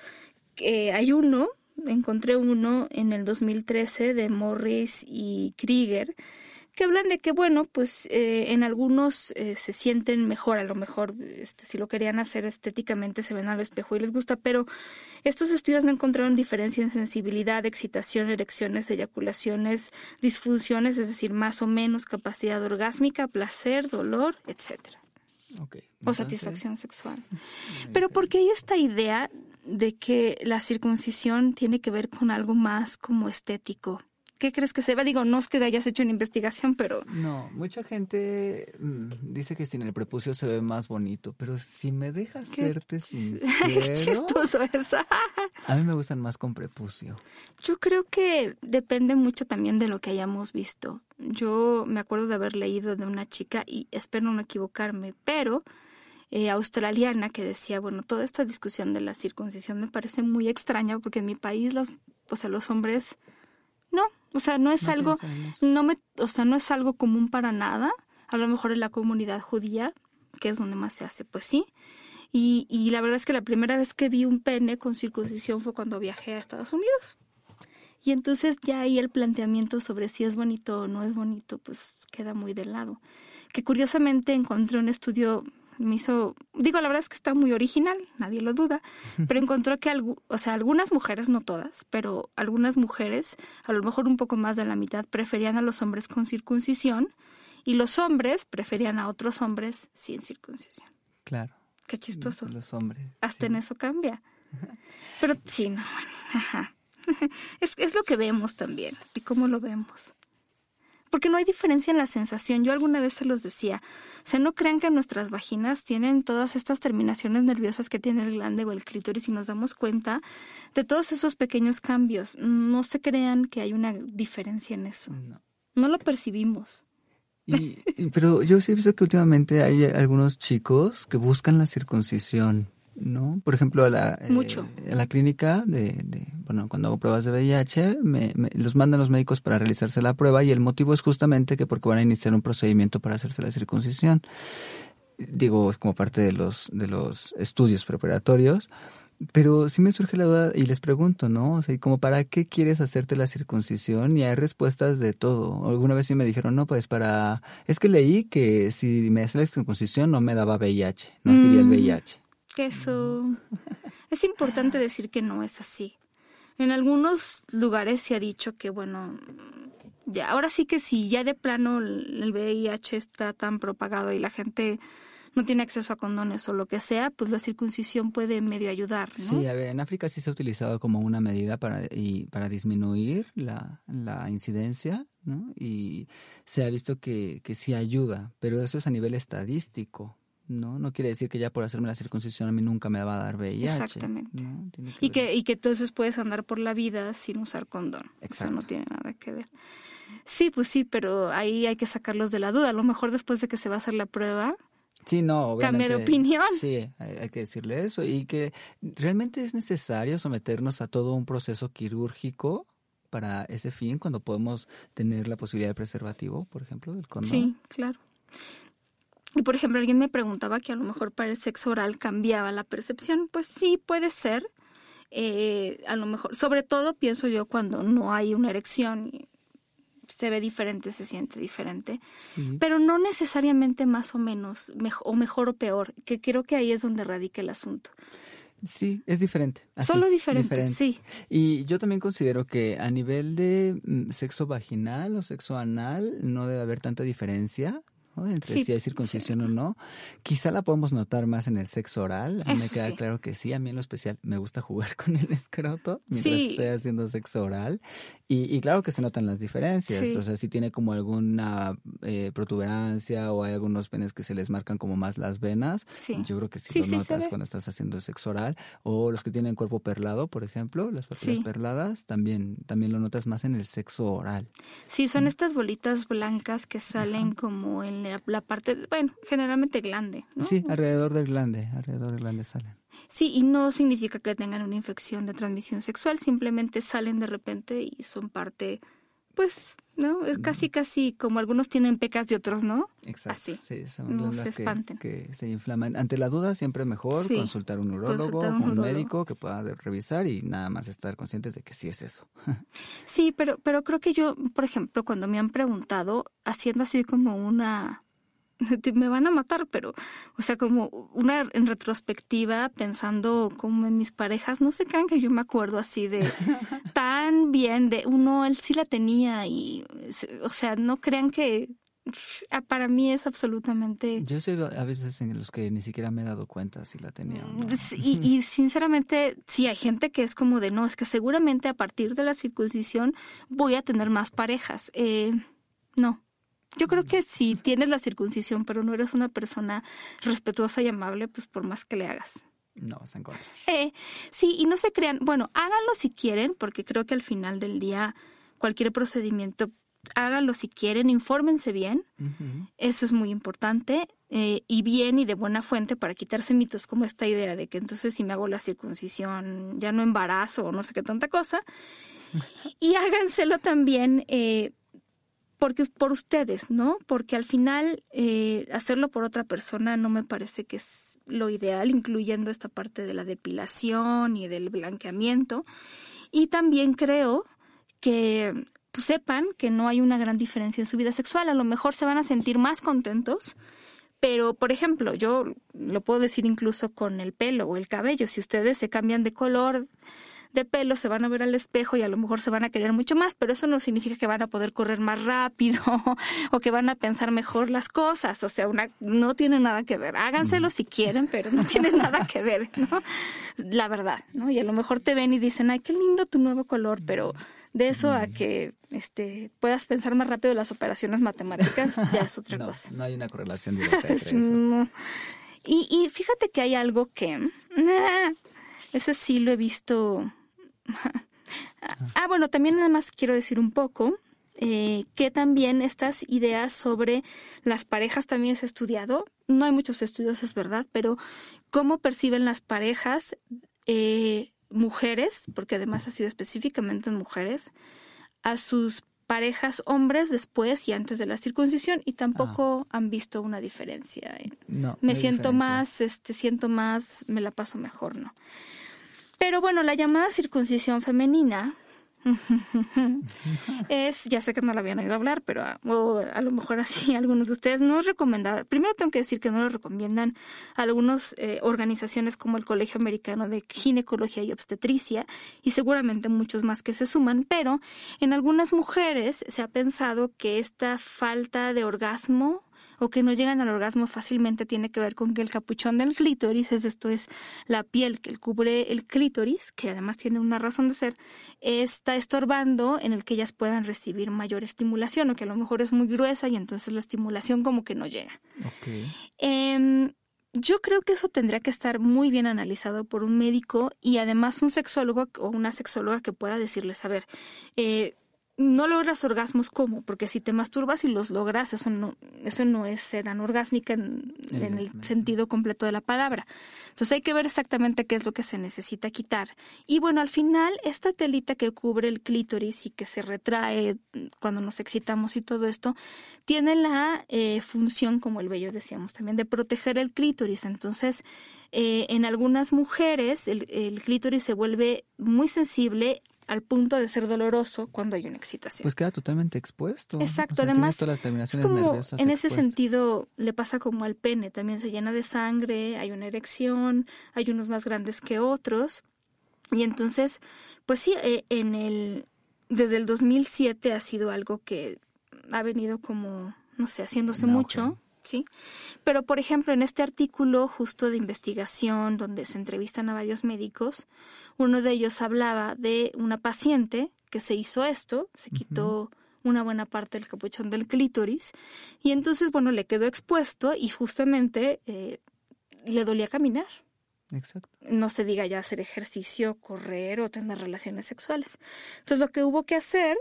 que hay uno, encontré uno en el 2013 de Morris y Krieger, que hablan de que, bueno, pues eh, en algunos eh, se sienten mejor, a lo mejor este, si lo querían hacer estéticamente se ven al espejo y les gusta, pero estos estudios no encontraron diferencia en sensibilidad, excitación, erecciones, eyaculaciones, disfunciones, es decir, más o menos capacidad orgásmica, placer, dolor, etcétera. o satisfacción sexual. Pero ¿por qué hay esta idea de que la circuncisión tiene que ver con algo más como estético? ¿Qué crees que se va? Digo, no es que hayas hecho una investigación, pero... No, mucha gente mm, dice que sin el prepucio se ve más bonito, pero si me dejas serte sincero... Qué chistoso es. a mí me gustan más con prepucio. Yo creo que depende mucho también de lo que hayamos visto. Yo me acuerdo de haber leído de una chica, y espero no equivocarme, pero... Eh, australiana que decía, bueno, toda esta discusión de la circuncisión me parece muy extraña porque en mi país las, o sea, los hombres no, o sea, no es algo, no me, o sea, no es algo común para nada. A lo mejor en la comunidad judía, que es donde más se hace, pues sí. Y, y la verdad es que la primera vez que vi un pene con circuncisión fue cuando viajé a Estados Unidos. Y entonces ya ahí el planteamiento sobre si es bonito o no es bonito, pues queda muy de lado. Que curiosamente encontré un estudio me hizo, digo, la verdad es que está muy original, nadie lo duda, pero encontró que, o sea, algunas mujeres, no todas, pero algunas mujeres, a lo mejor un poco más de la mitad, preferían a los hombres con circuncisión y los hombres preferían a otros hombres sin circuncisión. Claro. Qué chistoso. Los hombres. Hasta en eso cambia. Pero sí, no, bueno, ajá. Es, es lo que vemos también y cómo lo vemos porque no hay diferencia en la sensación. Yo alguna vez se los decía, o sea, no crean que nuestras vaginas tienen todas estas terminaciones nerviosas que tiene el glande o el clítoris y nos damos cuenta de todos esos pequeños cambios. No se crean que hay una diferencia en eso. No, no lo percibimos. Y, pero yo sí he visto que últimamente hay algunos chicos que buscan la circuncisión. ¿No? Por ejemplo, a la, eh, a la clínica de, de, bueno, cuando hago pruebas de VIH, me, los mandan los médicos para realizarse la prueba y el motivo es justamente que porque van a iniciar un procedimiento para hacerse la circuncisión. Digo, como parte de los, de los estudios preparatorios. Pero sí me surge la duda y les pregunto, ¿no? O sea, como para qué quieres hacerte la circuncisión? Y hay respuestas de todo. Alguna vez sí me dijeron, no, pues para... Es que leí que si me hacía la circuncisión no me daba VIH, no adquiría el VIH. Que eso... es importante decir que no es así. En algunos lugares se ha dicho que, bueno, ya, ahora sí que si ya de plano el VIH está tan propagado y la gente no tiene acceso a condones o lo que sea, pues la circuncisión puede medio ayudar. ¿no? Sí, a ver, en África sí se ha utilizado como una medida para, y, para disminuir la, la incidencia, ¿no? Y se ha visto que, que sí ayuda, pero eso es a nivel estadístico. ¿No? No quiere decir que ya por hacerme la circuncisión a mí nunca me va a dar VIH. Exactamente. y, que, y que entonces puedes andar por la vida sin usar condón. Eso no tiene nada que ver. Sí, pues sí, pero ahí hay que sacarlos de la duda. A lo mejor después de que se va a hacer la prueba, Sí, no, Cambia de opinión. Sí, hay, que decirle eso. Y que realmente es necesario someternos a todo un proceso quirúrgico para ese fin, cuando podemos tener la posibilidad de preservativo, por ejemplo, del condón. Sí, claro. Y por ejemplo, alguien me preguntaba que a lo mejor para el sexo oral cambiaba la percepción. Pues sí, puede ser. Eh, a lo mejor, sobre todo pienso yo cuando no hay una erección se ve diferente, se siente diferente, pero no necesariamente más o menos, o mejor o peor, que creo que ahí es donde radica el asunto. Sí, es diferente. Solo diferente, sí. Y yo también considero que a nivel de mm, sexo vaginal o sexo anal no debe haber tanta diferencia entre si hay circuncisión o no. Quizá la podemos notar más en el sexo oral. A mí me queda claro que sí. A mí en lo especial me gusta jugar con el escroto mientras estoy haciendo sexo oral. Y, claro que se notan las diferencias. O sea, si tiene como alguna eh, protuberancia o hay algunos penes que se les marcan como más las venas, yo creo que sí, lo notas cuando estás haciendo sexo oral. O los que tienen cuerpo perlado, por ejemplo, las papilas perladas, también, también lo notas más en el sexo oral. Sí, son estas bolitas blancas que salen como en la, parte, bueno, generalmente glande. ¿no? Sí, alrededor del glande, alrededor del glande salen. Sí, y no significa que tengan una infección de transmisión sexual, simplemente salen de repente y son parte, pues, ¿no? Es casi, casi como algunos tienen pecas y otros no. Exacto. Así. Sí, son no se espanten. Que, se inflaman. Ante la duda, siempre mejor consultar un urólogo, un, un médico que pueda revisar y nada más estar conscientes de que sí es eso. sí, pero, pero creo que yo, por ejemplo, cuando me han preguntado, haciendo así como una me van a matar, pero, o sea, como una en retrospectiva, pensando como en mis parejas, no se crean que yo me acuerdo así de tan bien, de uno, él sí la tenía y, o sea, no crean que ah, para mí es absolutamente... Yo sé a veces en los que ni siquiera me he dado cuenta si la tenía. y, y sinceramente, sí, hay gente que es como de, no, es que seguramente a partir de la circuncisión voy a tener más parejas. Eh, no, yo creo que si tienes la circuncisión, pero no eres una persona respetuosa y amable, pues por más que le hagas. No, vas a encontrar. Eh, sí, y no se crean, bueno, háganlo si quieren, porque creo que al final del día cualquier procedimiento, háganlo si quieren, infórmense bien, eso es muy importante, eh, y bien y de buena fuente para quitarse mitos como esta idea de que entonces si me hago la circuncisión ya no embarazo o no sé qué tanta cosa, y háganselo también eh, porque por ustedes, ¿no? Porque al final eh, hacerlo por otra persona no me parece que es lo ideal, incluyendo esta parte de la depilación y del blanqueamiento. Y también creo que pues, sepan que no hay una gran diferencia en su vida sexual. A lo mejor se van a sentir más contentos. Pero, por ejemplo, yo lo puedo decir incluso con el pelo o el cabello. Si ustedes se cambian de color de pelo, se van a ver al espejo y a lo mejor se van a querer mucho más, pero eso no significa que van a poder correr más rápido o que van a pensar mejor las cosas. O sea, una, no tiene nada que ver. Háganselo si quieren, pero no tiene nada que ver, ¿no? La verdad, ¿no? Y a lo mejor te ven y dicen, ay, qué lindo tu nuevo color, pero de eso a que este, puedas pensar más rápido las operaciones matemáticas, ya es otra cosa. No hay una correlación directa entre eso. Y, y fíjate que hay algo que... Ese sí lo he visto ah, bueno, también nada más quiero decir un poco eh, que también estas ideas sobre las parejas también se ha estudiado. No hay muchos estudios, es verdad, pero cómo perciben las parejas eh, mujeres, porque además ha sido específicamente en mujeres, a sus parejas hombres después y antes de la circuncisión y tampoco ah. han visto una diferencia. No, me siento más, este, siento más, me la paso mejor, ¿no? Pero bueno, la llamada circuncisión femenina es, ya sé que no la habían oído hablar, pero a, a lo mejor así algunos de ustedes no es recomendada. Primero tengo que decir que no lo recomiendan algunas eh, organizaciones como el Colegio Americano de Ginecología y Obstetricia y seguramente muchos más que se suman, pero en algunas mujeres se ha pensado que esta falta de orgasmo o que no llegan al orgasmo fácilmente tiene que ver con que el capuchón del clítoris, es esto es la piel que cubre el clítoris, que además tiene una razón de ser, está estorbando en el que ellas puedan recibir mayor estimulación o que a lo mejor es muy gruesa y entonces la estimulación como que no llega. Em, yo creo que eso tendría que estar muy bien analizado por un médico y además un sexólogo o una sexóloga que pueda decirles, a ver, eh, no logras orgasmos ¿cómo? Porque si te masturbas y los logras, eso no, eso no es ser anorgásmica en, en, el sentido completo de la palabra. Entonces hay que ver exactamente qué es lo que se necesita quitar. Y bueno, al final, esta telita que cubre el clítoris y que se retrae cuando nos excitamos y todo esto, tiene la eh, función, como el vello decíamos también, de proteger el clítoris. Entonces, eh, en algunas mujeres el, el clítoris se vuelve muy sensible al punto de ser doloroso cuando hay una excitación. Pues queda totalmente expuesto. Exacto, además como en ese sentido le pasa como al pene, también se llena de sangre, hay una erección, hay unos más grandes que otros. Y entonces, pues sí, eh, en el desde el 2007 ha sido algo que ha venido como, no sé, haciéndose mucho. ¿Sí? Pero, por ejemplo, en este artículo justo de investigación donde se entrevistan a varios médicos, uno de ellos hablaba de una paciente que se hizo esto, se quitó una buena parte del capuchón del clítoris y entonces, bueno, le quedó expuesto y justamente eh, le dolía caminar. Exacto. No se diga ya hacer ejercicio, correr o tener relaciones sexuales. Entonces, lo que hubo que hacer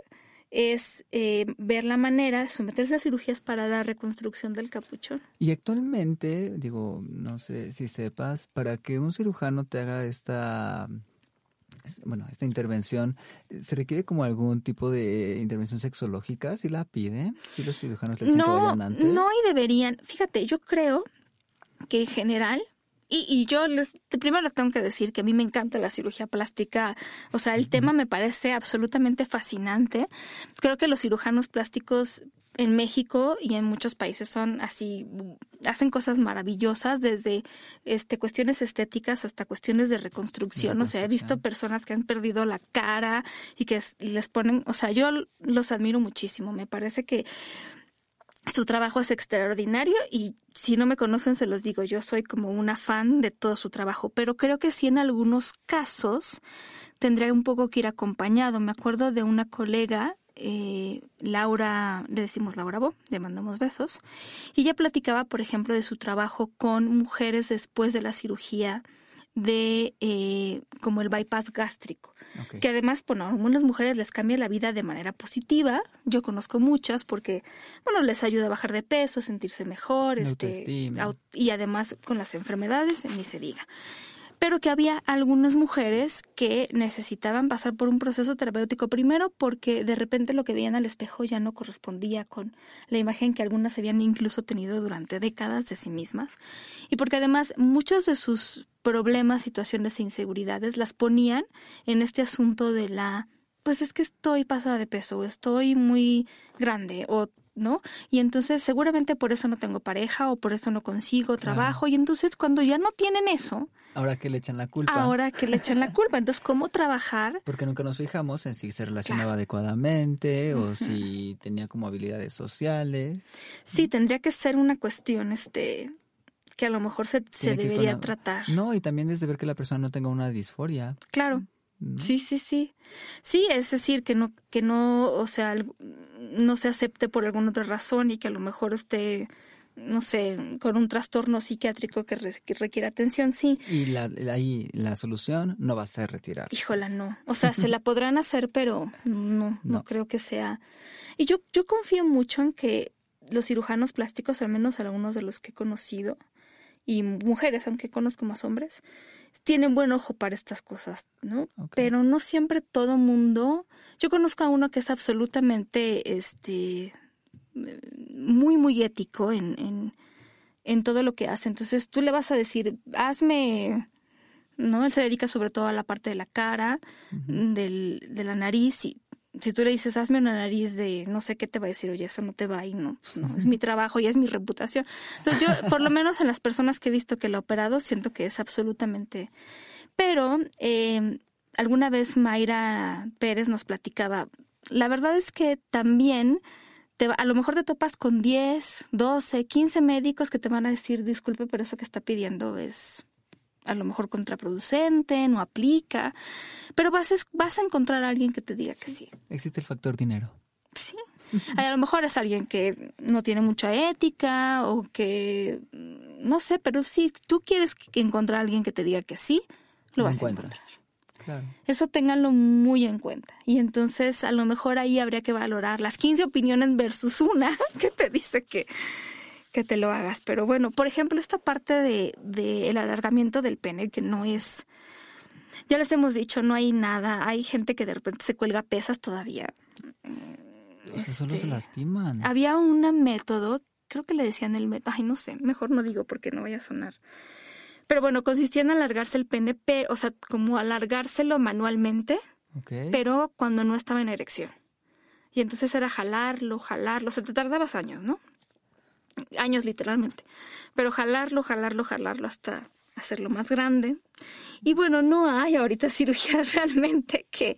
es eh, ver la manera de someterse a cirugías para la reconstrucción del capuchón. Y actualmente, digo, no sé si sepas, para que un cirujano te haga esta bueno, esta intervención, ¿se requiere como algún tipo de intervención sexológica? ¿Si la pide? ¿Si los cirujanos le dicen no, que vayan antes? No, y deberían. Fíjate, yo creo que en general y, y, yo les, primero les tengo que decir que a mí me encanta la cirugía plástica. O sea, el tema me parece absolutamente fascinante. Creo que los cirujanos plásticos en México y en muchos países son así, hacen cosas maravillosas, desde este, cuestiones estéticas hasta cuestiones de reconstrucción. O sea, he visto personas que han perdido la cara y que les ponen, o sea, yo los admiro muchísimo. Me parece que su trabajo es extraordinario y si no me conocen se los digo, yo soy como una fan de todo su trabajo, pero creo que sí en algunos casos tendría un poco que ir acompañado. Me acuerdo de una colega, eh, Laura, le decimos Laura Bo, le mandamos besos, y ella platicaba, por ejemplo, de su trabajo con mujeres después de la cirugía de eh, como el bypass gástrico, que además, bueno, a algunas mujeres les cambia la vida de manera positiva. Yo conozco muchas porque, bueno, les ayuda a bajar de peso, sentirse mejor, este, y además con las enfermedades, ni se diga pero que había algunas mujeres que necesitaban pasar por un proceso terapéutico primero porque de repente lo que veían al espejo ya no correspondía con la imagen que algunas habían incluso tenido durante décadas de sí mismas. Y porque además muchos de sus problemas, situaciones e inseguridades las ponían en este asunto de la pues es que estoy pasada de peso, o estoy muy grande, o ¿no? Y entonces seguramente por eso no tengo pareja o por eso no consigo trabajo. Y entonces cuando ya no tienen eso... Ahora que le echan la culpa. Ahora que le echan la culpa. Entonces, ¿cómo trabajar? Porque nunca nos fijamos en si se relacionaba adecuadamente o si tenía como habilidades sociales. Sí, tendría que ser una cuestión, este que a lo mejor se, se debería tratar. No, y también desde ver que la persona no tenga una disforia. Claro. Sí, sí, sí. Sí, es decir, que no, que no, o sea, no se acepte por alguna otra razón y que a lo mejor esté, no sé, con un trastorno psiquiátrico que, requiere atención, sí. Y la, ahí la solución no va a ser retirar. Híjola, no. O sea, se la podrán hacer, pero no, no, creo que sea. Y yo, yo confío mucho en que los cirujanos plásticos, al menos algunos de los que he conocido, y mujeres, aunque conozco más hombres, tienen buen ojo para estas cosas, ¿no? Pero no siempre todo mundo. Yo conozco a uno que es absolutamente, este, muy, muy ético en, en, en todo lo que hace. Entonces tú le vas a decir, hazme ¿no? Él se dedica sobre todo a la parte de la cara, del, de la nariz y si tú le dices, hazme una nariz de no sé qué te va a decir, oye, eso no te va y no, pues no, es mi trabajo y es mi reputación. Entonces yo, por lo menos en las personas que he visto que lo ha operado, siento que es absolutamente... Pero eh, alguna vez Mayra Pérez nos platicaba, la verdad es que también... Te, a lo mejor te topas con 10, 12, 15 médicos que te van a decir, disculpe, pero eso que está pidiendo es a lo mejor contraproducente, no aplica, pero vas a, vas a encontrar a alguien que te diga que sí. Existe el factor dinero. Sí. A lo mejor es alguien que no tiene mucha ética o que, no sé, pero si tú quieres encontrar a alguien que te diga que sí, lo, vas a encontrar. Claro. Eso ténganlo muy en cuenta. Y entonces a lo mejor ahí habría que valorar las 15 opiniones versus una que te dice que, que te lo hagas. Pero bueno, por ejemplo, esta parte de, de el alargamiento del pene, que no es, ya les hemos dicho, no hay nada. Hay gente que de repente se cuelga pesas todavía. Pues solo se este, lastiman. Había un método, creo que le decían el método, ay, no sé, mejor no digo porque no vaya a sonar. Pero bueno, consistía en alargarse el pene, pero, o sea, como alargárselo manualmente, pero cuando no estaba en erección. Y entonces era jalarlo, jalarlo, o sea, te tardabas años, ¿no? Años literalmente, pero jalarlo, jalarlo, jalarlo hasta hacerlo más grande. Y bueno, no hay ahorita cirugías realmente que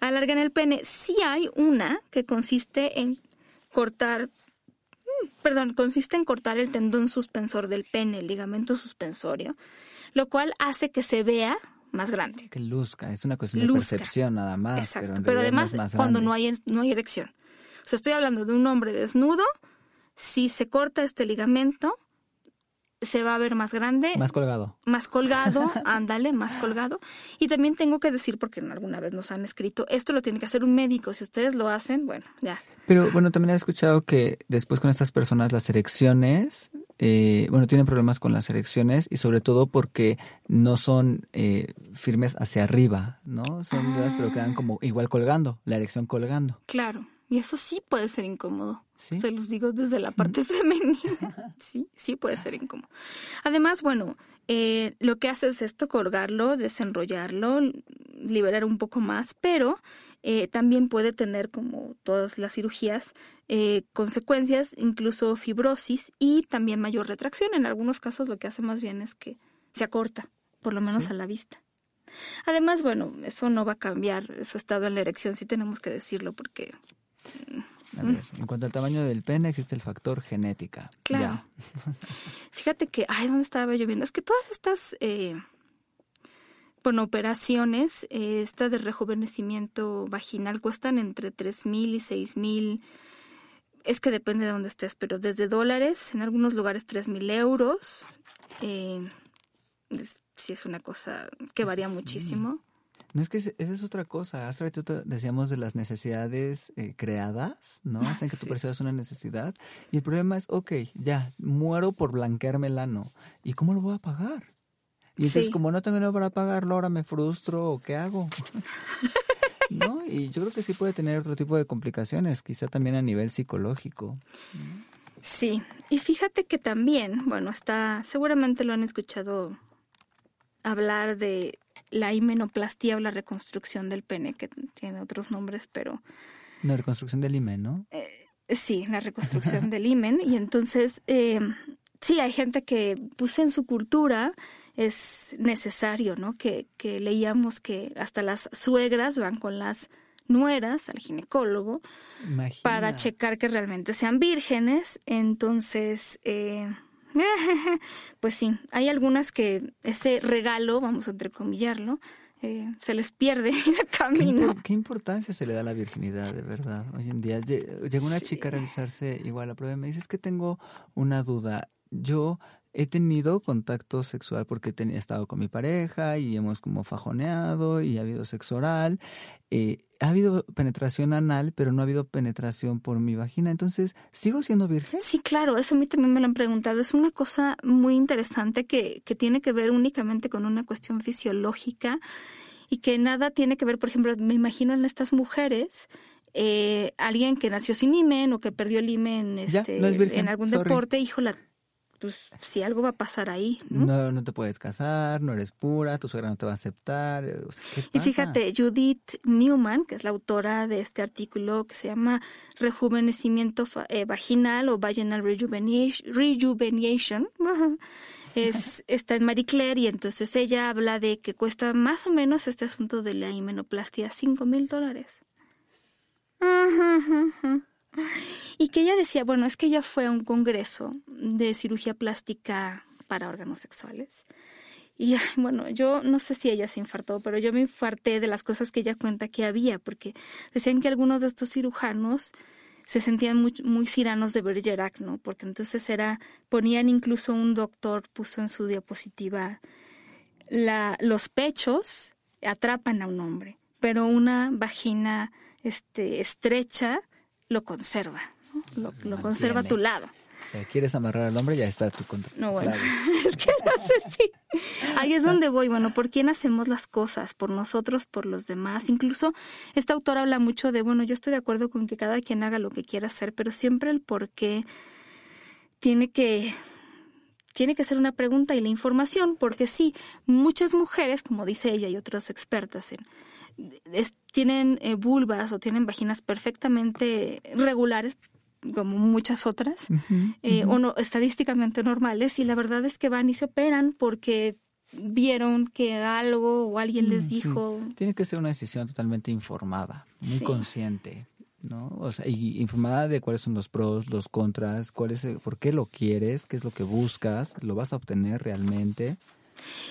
alargan el pene. Sí hay una que consiste en cortar, mm, perdón, consiste en cortar el tendón suspensor del pene, el ligamento suspensorio, lo cual hace que se vea más grande. Que luzca, es una cuestión de percepción nada más. Exacto, pero, además cuando no hay, no hay erección. O sea, estoy hablando de un hombre desnudo si se corta este ligamento, se va a ver más grande. Más colgado. Más colgado, ándale, más colgado. Y también tengo que decir, porque alguna vez nos han escrito, esto lo tiene que hacer un médico. Si ustedes lo hacen, bueno, ya. Pero bueno, también he escuchado que después con estas personas las erecciones, eh, bueno, tienen problemas con las erecciones y sobre todo porque no son eh, firmes hacia arriba, ¿no? Son ah. pero quedan como igual colgando, la erección colgando. Claro. Y eso sí puede ser incómodo. Se los digo desde la parte femenina. sí, sí puede ser incómodo. Además, bueno, eh, lo que hace es esto, colgarlo, desenrollarlo, liberar un poco más, pero eh, también puede tener, como todas las cirugías, eh, consecuencias, incluso fibrosis y también mayor retracción. En algunos casos lo que hace más bien es que se acorta, por lo menos a la vista. Además, bueno, eso no va a cambiar su estado en la erección, sí tenemos que decirlo, porque a ver, en cuanto al tamaño del pene, existe el factor genética. Claro. Fíjate que, ay, ¿dónde estaba yo viendo? Es que todas estas, eh, bueno, operaciones, eh, esta de rejuvenecimiento vaginal, cuestan entre tres mil y seis mil. Es que depende de dónde estés, pero desde dólares, en algunos lugares tres mil euros. Eh, sí es una cosa que varía muchísimo. No es que esa es otra cosa. Hace rato decíamos de las necesidades eh, creadas, ¿no? Ah, Hacen que tú percibas una necesidad. Y el problema es, ok, ya, muero por blanquearme el ano. ¿Y cómo lo voy a pagar? Y entonces, como no tengo dinero para pagarlo, ahora me frustro o qué hago. ¿No? Y yo creo que sí puede tener otro tipo de complicaciones, quizá también a nivel psicológico. Sí, y fíjate que también, bueno, está, seguramente lo han escuchado hablar de la himenoplastia o la reconstrucción del pene, que tiene otros nombres, pero... La reconstrucción del himen, ¿no? Eh, sí, la reconstrucción del himen. Y entonces, eh, sí, hay gente que puse en su cultura es necesario, ¿no? Que, que leíamos que hasta las suegras van con las nueras al ginecólogo para checar que realmente sean vírgenes. Entonces, eh, pues sí, hay algunas que ese regalo, vamos a entrecomillarlo, eh, se les pierde en el camino. ¿Qué, importancia se le da a la virginidad, de verdad? Hoy en día llega una chica a realizarse igual la prueba y me dice, es que tengo una duda. Yo he tenido contacto sexual porque he estado con mi pareja y hemos como fajoneado y ha habido sexo oral. Eh, ha habido penetración anal, pero no ha habido penetración por mi vagina. Entonces, ¿sigo siendo virgen? Sí, claro, eso a mí también me lo han preguntado. Es una cosa muy interesante que, que tiene que ver únicamente con una cuestión fisiológica y que nada tiene que ver, por ejemplo, me imagino en estas mujeres eh, alguien que nació sin imen o que perdió el imen este, en algún deporte, híjola, pues si algo va a pasar ahí. ¿no? no, te puedes casar, no eres pura, tu suegra no te va a aceptar. Y fíjate, Judith Newman, que es la autora de este artículo que se llama Rejuvenecimiento eh, Vaginal o Vaginal Rejuvenation, es, está en Marie Claire y entonces ella habla de que cuesta más o menos este asunto de la himenoplastia 5 mil dólares. Que ella decía, bueno, es que ella fue a un congreso de cirugía plástica para órganos sexuales. Y bueno, yo no sé si ella se infartó, pero yo me infarté de las cosas que ella cuenta que había, porque decían que algunos de estos cirujanos se sentían muy, ciranos de Bergerac, ¿no? Porque entonces era, ponían incluso un doctor, puso en su diapositiva, los pechos atrapan a un hombre, pero una vagina este, estrecha lo conserva, lo, conserva a tu lado. O sea, quieres amarrar al hombre, ya está tu contra. No, bueno, es que no sé si. Ahí es donde voy. Bueno, ¿por quién hacemos las cosas? ¿Por nosotros, por los demás? Incluso esta autora habla mucho de, bueno, yo estoy de acuerdo con que cada quien haga lo que quiera hacer, pero siempre el por qué tiene que tiene que ser una pregunta y la información, porque sí, muchas mujeres, como dice ella y otras expertas en tienen eh, vulvas o tienen vaginas perfectamente regulares, como muchas otras, eh, o no, estadísticamente normales, y la verdad es que van y se operan porque vieron que algo o alguien les mm, dijo. Tiene que ser una decisión totalmente informada, muy consciente, ¿no? O sea, y informada de cuáles son los pros, los contras, cuál es, por qué lo quieres, qué es lo que buscas, lo vas a obtener realmente.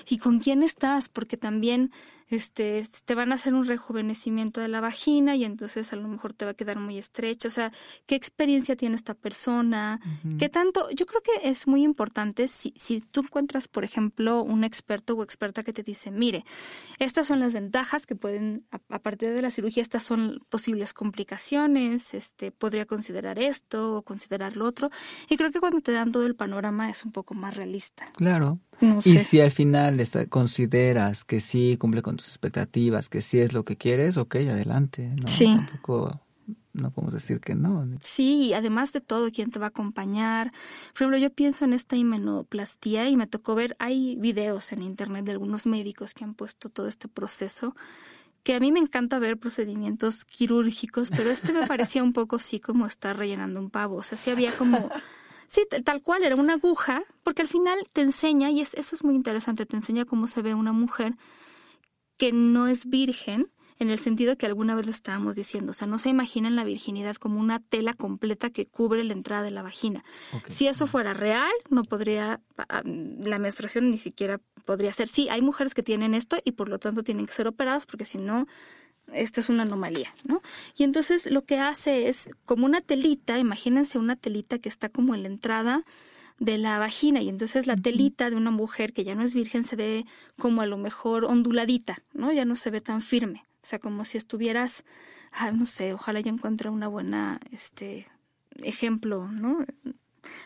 Y con quién estás, porque también este, te van a hacer un rejuvenecimiento de la vagina y entonces a lo mejor te va a quedar muy estrecho. O sea, ¿qué experiencia tiene esta persona? ¿Qué tanto? Yo creo que es muy importante si, si tú encuentras, por ejemplo, un experto o experta que te dice, mire, estas son las ventajas que pueden, a, partir de la cirugía, estas son posibles complicaciones, este, podría considerar esto o considerar lo otro. Y creo que cuando te dan todo el panorama es un poco más realista. Claro. Y si al final consideras que sí cumple con expectativas, que si es lo que quieres, ok, adelante. ¿no? Sí. Tampoco no podemos decir que no. Sí, además de todo, quién te va a acompañar. Por ejemplo, yo pienso en esta himenoplastía y me tocó ver, hay videos en internet de algunos médicos que han puesto todo este proceso, que a mí me encanta ver procedimientos quirúrgicos, pero este me parecía un poco así como estar rellenando un pavo. O sea, sí había como... Sí, tal cual, era una aguja, porque al final te enseña, y es, eso es muy interesante, te enseña cómo se ve una mujer que no es virgen, en el sentido que alguna vez le estábamos diciendo, o sea, no se imaginan la virginidad como una tela completa que cubre la entrada de la vagina. Si eso fuera real, no podría, ah, la menstruación ni siquiera podría ser. Sí, hay mujeres que tienen esto y por lo tanto tienen que ser operadas porque si no, esto es una anomalía, ¿no? Y entonces lo que hace es como una telita, imagínense una telita que está como en la entrada de la vagina y entonces la telita de una mujer que ya no es virgen se ve como a lo mejor onduladita, ¿no? Ya no se ve tan firme, o sea, como si estuvieras, ah, no sé, ojalá ya encuentre una buena, este, ejemplo, ¿no?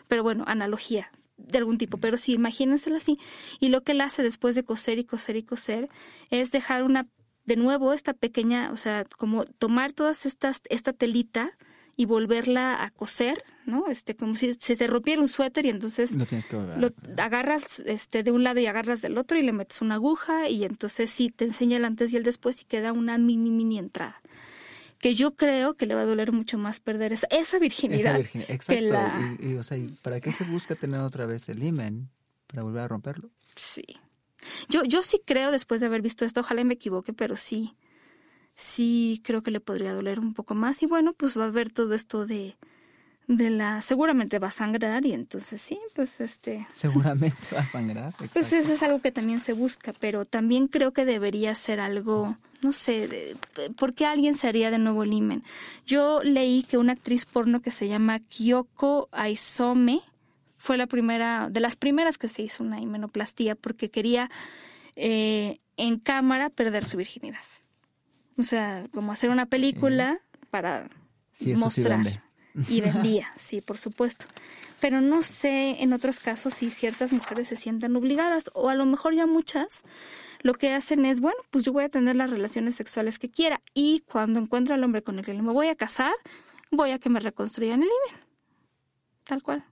Pero bueno, analogía de algún tipo, pero sí, imagínensela así. Y lo que él hace después de coser y coser y coser es dejar una, de nuevo, esta pequeña, o sea, como tomar todas estas, esta telita, y volverla a coser, ¿no? Este, como si se te rompiera un suéter y entonces lo agarras este, de un lado y agarras del otro y le metes una aguja y entonces sí te enseña el antes y el después y queda una mini, mini entrada. Que yo creo que le va a doler mucho más perder esa, esa virginidad. Esa exacto. y, o sea, ¿para qué se busca tener otra vez el imen? ¿Para volver a romperlo? Sí. Yo, yo sí creo, después de haber visto esto, ojalá me equivoque, pero sí sí creo que le podría doler un poco más. Y bueno, pues va a haber todo esto de, de la seguramente va a sangrar y entonces sí, pues este seguramente va a sangrar. Pues eso es algo que también se busca, pero también creo que debería ser algo, no sé, ¿por qué alguien se haría de nuevo el imen? Yo leí que una actriz porno que se llama Kyoko Aizome fue la primera, de las primeras que se hizo una himenoplastía porque quería eh, en cámara perder su virginidad. O sea, como hacer una película para mostrar. y vendía, sí, por supuesto. Pero no sé en otros casos si ciertas mujeres se sientan obligadas o a lo mejor ya muchas lo que hacen es, bueno, pues yo voy a tener las relaciones sexuales que quiera y cuando encuentro al hombre con el que me voy a casar, voy a que me reconstruyan el imen. Tal cual.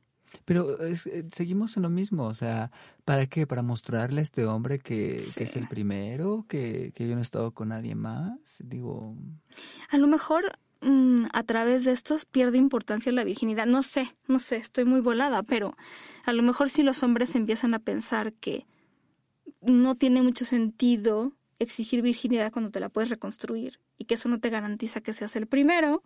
Pero es, eh, seguimos en lo mismo, o sea, ¿para qué? ¿Para mostrarle a este hombre que, Sí. que es el primero, que, que yo no he estado con nadie más? Digo, A lo mejor mm, a través de estos pierde importancia la virginidad. No sé, no sé, estoy muy volada, pero a lo mejor si los hombres empiezan a pensar que no tiene mucho sentido exigir virginidad cuando te la puedes reconstruir y que eso no te garantiza que seas el primero,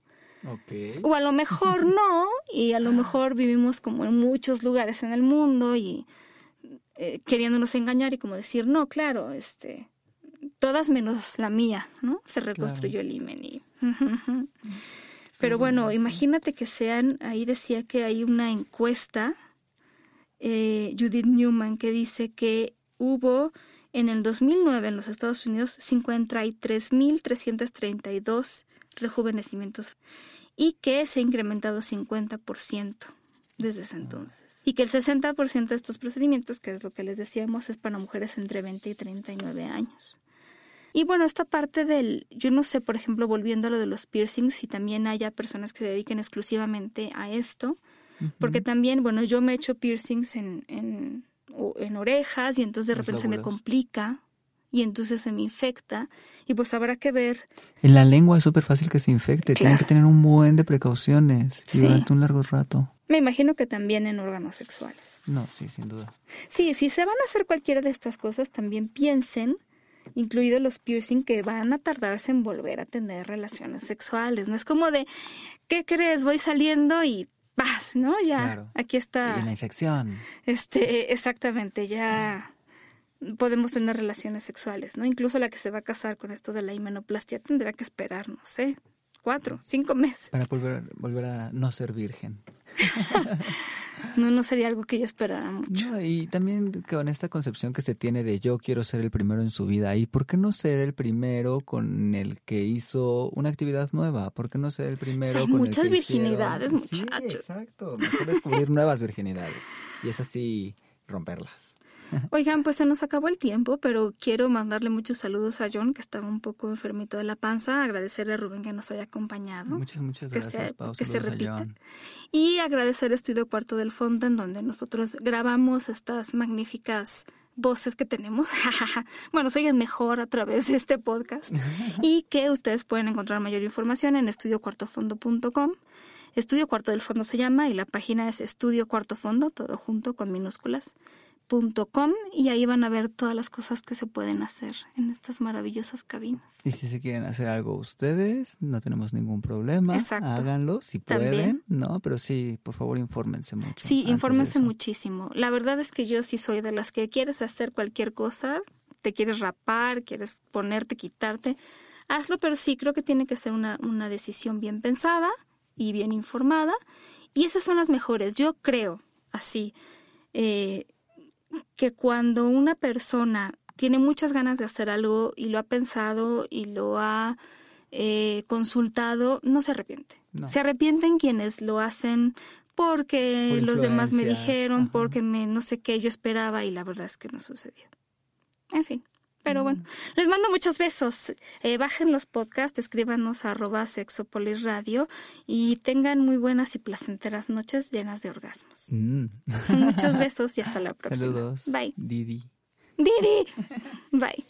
ok. o a lo mejor no, y a lo mejor vivimos como en muchos lugares en el mundo y eh, queriéndonos engañar y como decir, no, claro, este, todas menos la mía, ¿no? Se reconstruyó el himen y... Pero bueno, imagínate que sean, ahí decía que hay una encuesta, eh, Judith Newman, que dice que hubo en el 2009 en los Estados Unidos 53.332 rejuvenecimientos y que se ha incrementado 50% desde ese entonces. Y que el 60% de estos procedimientos, que es lo que les decíamos, es para mujeres entre 20 y 39 años. Y bueno, esta parte del, yo no sé, por ejemplo, volviendo a lo de los piercings, si también haya personas que se dediquen exclusivamente a esto, porque también, bueno, yo me he hecho piercings en, en, en orejas y entonces de Los repente se me complica y entonces se me infecta y pues habrá que ver. En la lengua es súper fácil que se infecte, tienen Claro. que tener un buen de precauciones Sí. durante un largo rato. Me imagino que también en órganos sexuales. No, sí, sin duda. Sí, si se van a hacer cualquiera de estas cosas, también piensen, incluidos los piercing, que van a tardarse en volver a tener relaciones sexuales. No es como de, ¿qué crees? Voy saliendo y paz, ¿no? Ya, Claro. aquí está. Y la infección. Este, exactamente, ya podemos tener relaciones sexuales, ¿no? Incluso la que se va a casar con esto de la himenoplastia tendrá que esperar, no sé, cuatro, cinco meses. Para volver, volver a no ser virgen. No, no sería algo que yo esperara mucho. No, y también con esta concepción que se tiene de yo quiero ser el primero en su vida. ¿Y por qué no ser el primero con el que hizo una actividad nueva? ¿Por qué no ser el primero hay con muchas el que hicieron- virginidades, Sí, muchachos. exacto. Mejor descubrir nuevas virginidades. Y es así romperlas. Oigan, pues se nos acabó el tiempo, pero quiero mandarle muchos saludos a John, que estaba un poco enfermito de la panza, agradecerle a Rubén que nos haya acompañado. Muchas, muchas Que gracias, se- Pau. que se a repita. John. Y agradecer a Estudio Cuarto del Fondo, en donde nosotros grabamos estas magníficas voces que tenemos. bueno, se oyen mejor a través de este podcast. y que ustedes pueden encontrar mayor información en estudiocuartofondo.com. Estudio Cuarto del Fondo se llama y la página es Estudio Cuarto Fondo, todo junto con minúsculas. Com, y ahí van a ver todas las cosas que se pueden hacer en estas maravillosas cabinas. Y si se quieren hacer algo ustedes, no tenemos ningún problema. Exacto. Háganlo si También. pueden. No, pero sí, por favor, infórmense mucho. Sí, infórmense muchísimo. La verdad es que yo sí soy de las que quieres hacer cualquier cosa, te quieres rapar, quieres ponerte, quitarte, hazlo, pero sí creo que tiene que ser una, una decisión bien pensada y bien informada. Y esas son las mejores. Yo creo, así, eh, que cuando una persona tiene muchas ganas de hacer algo y lo ha pensado y lo ha eh, consultado, no se arrepiente. No. Se arrepienten quienes lo hacen porque Por los demás me dijeron, ajá. porque me no sé qué yo esperaba y la verdad es que no sucedió. En fin. Pero bueno, les mando muchos besos. Eh, bajen los podcasts, escríbanos a arroba sexopolis radio y tengan muy buenas y placenteras noches llenas de orgasmos. Mm. Muchos besos y hasta la próxima. Saludos. Bye. Didi. Didi. Bye.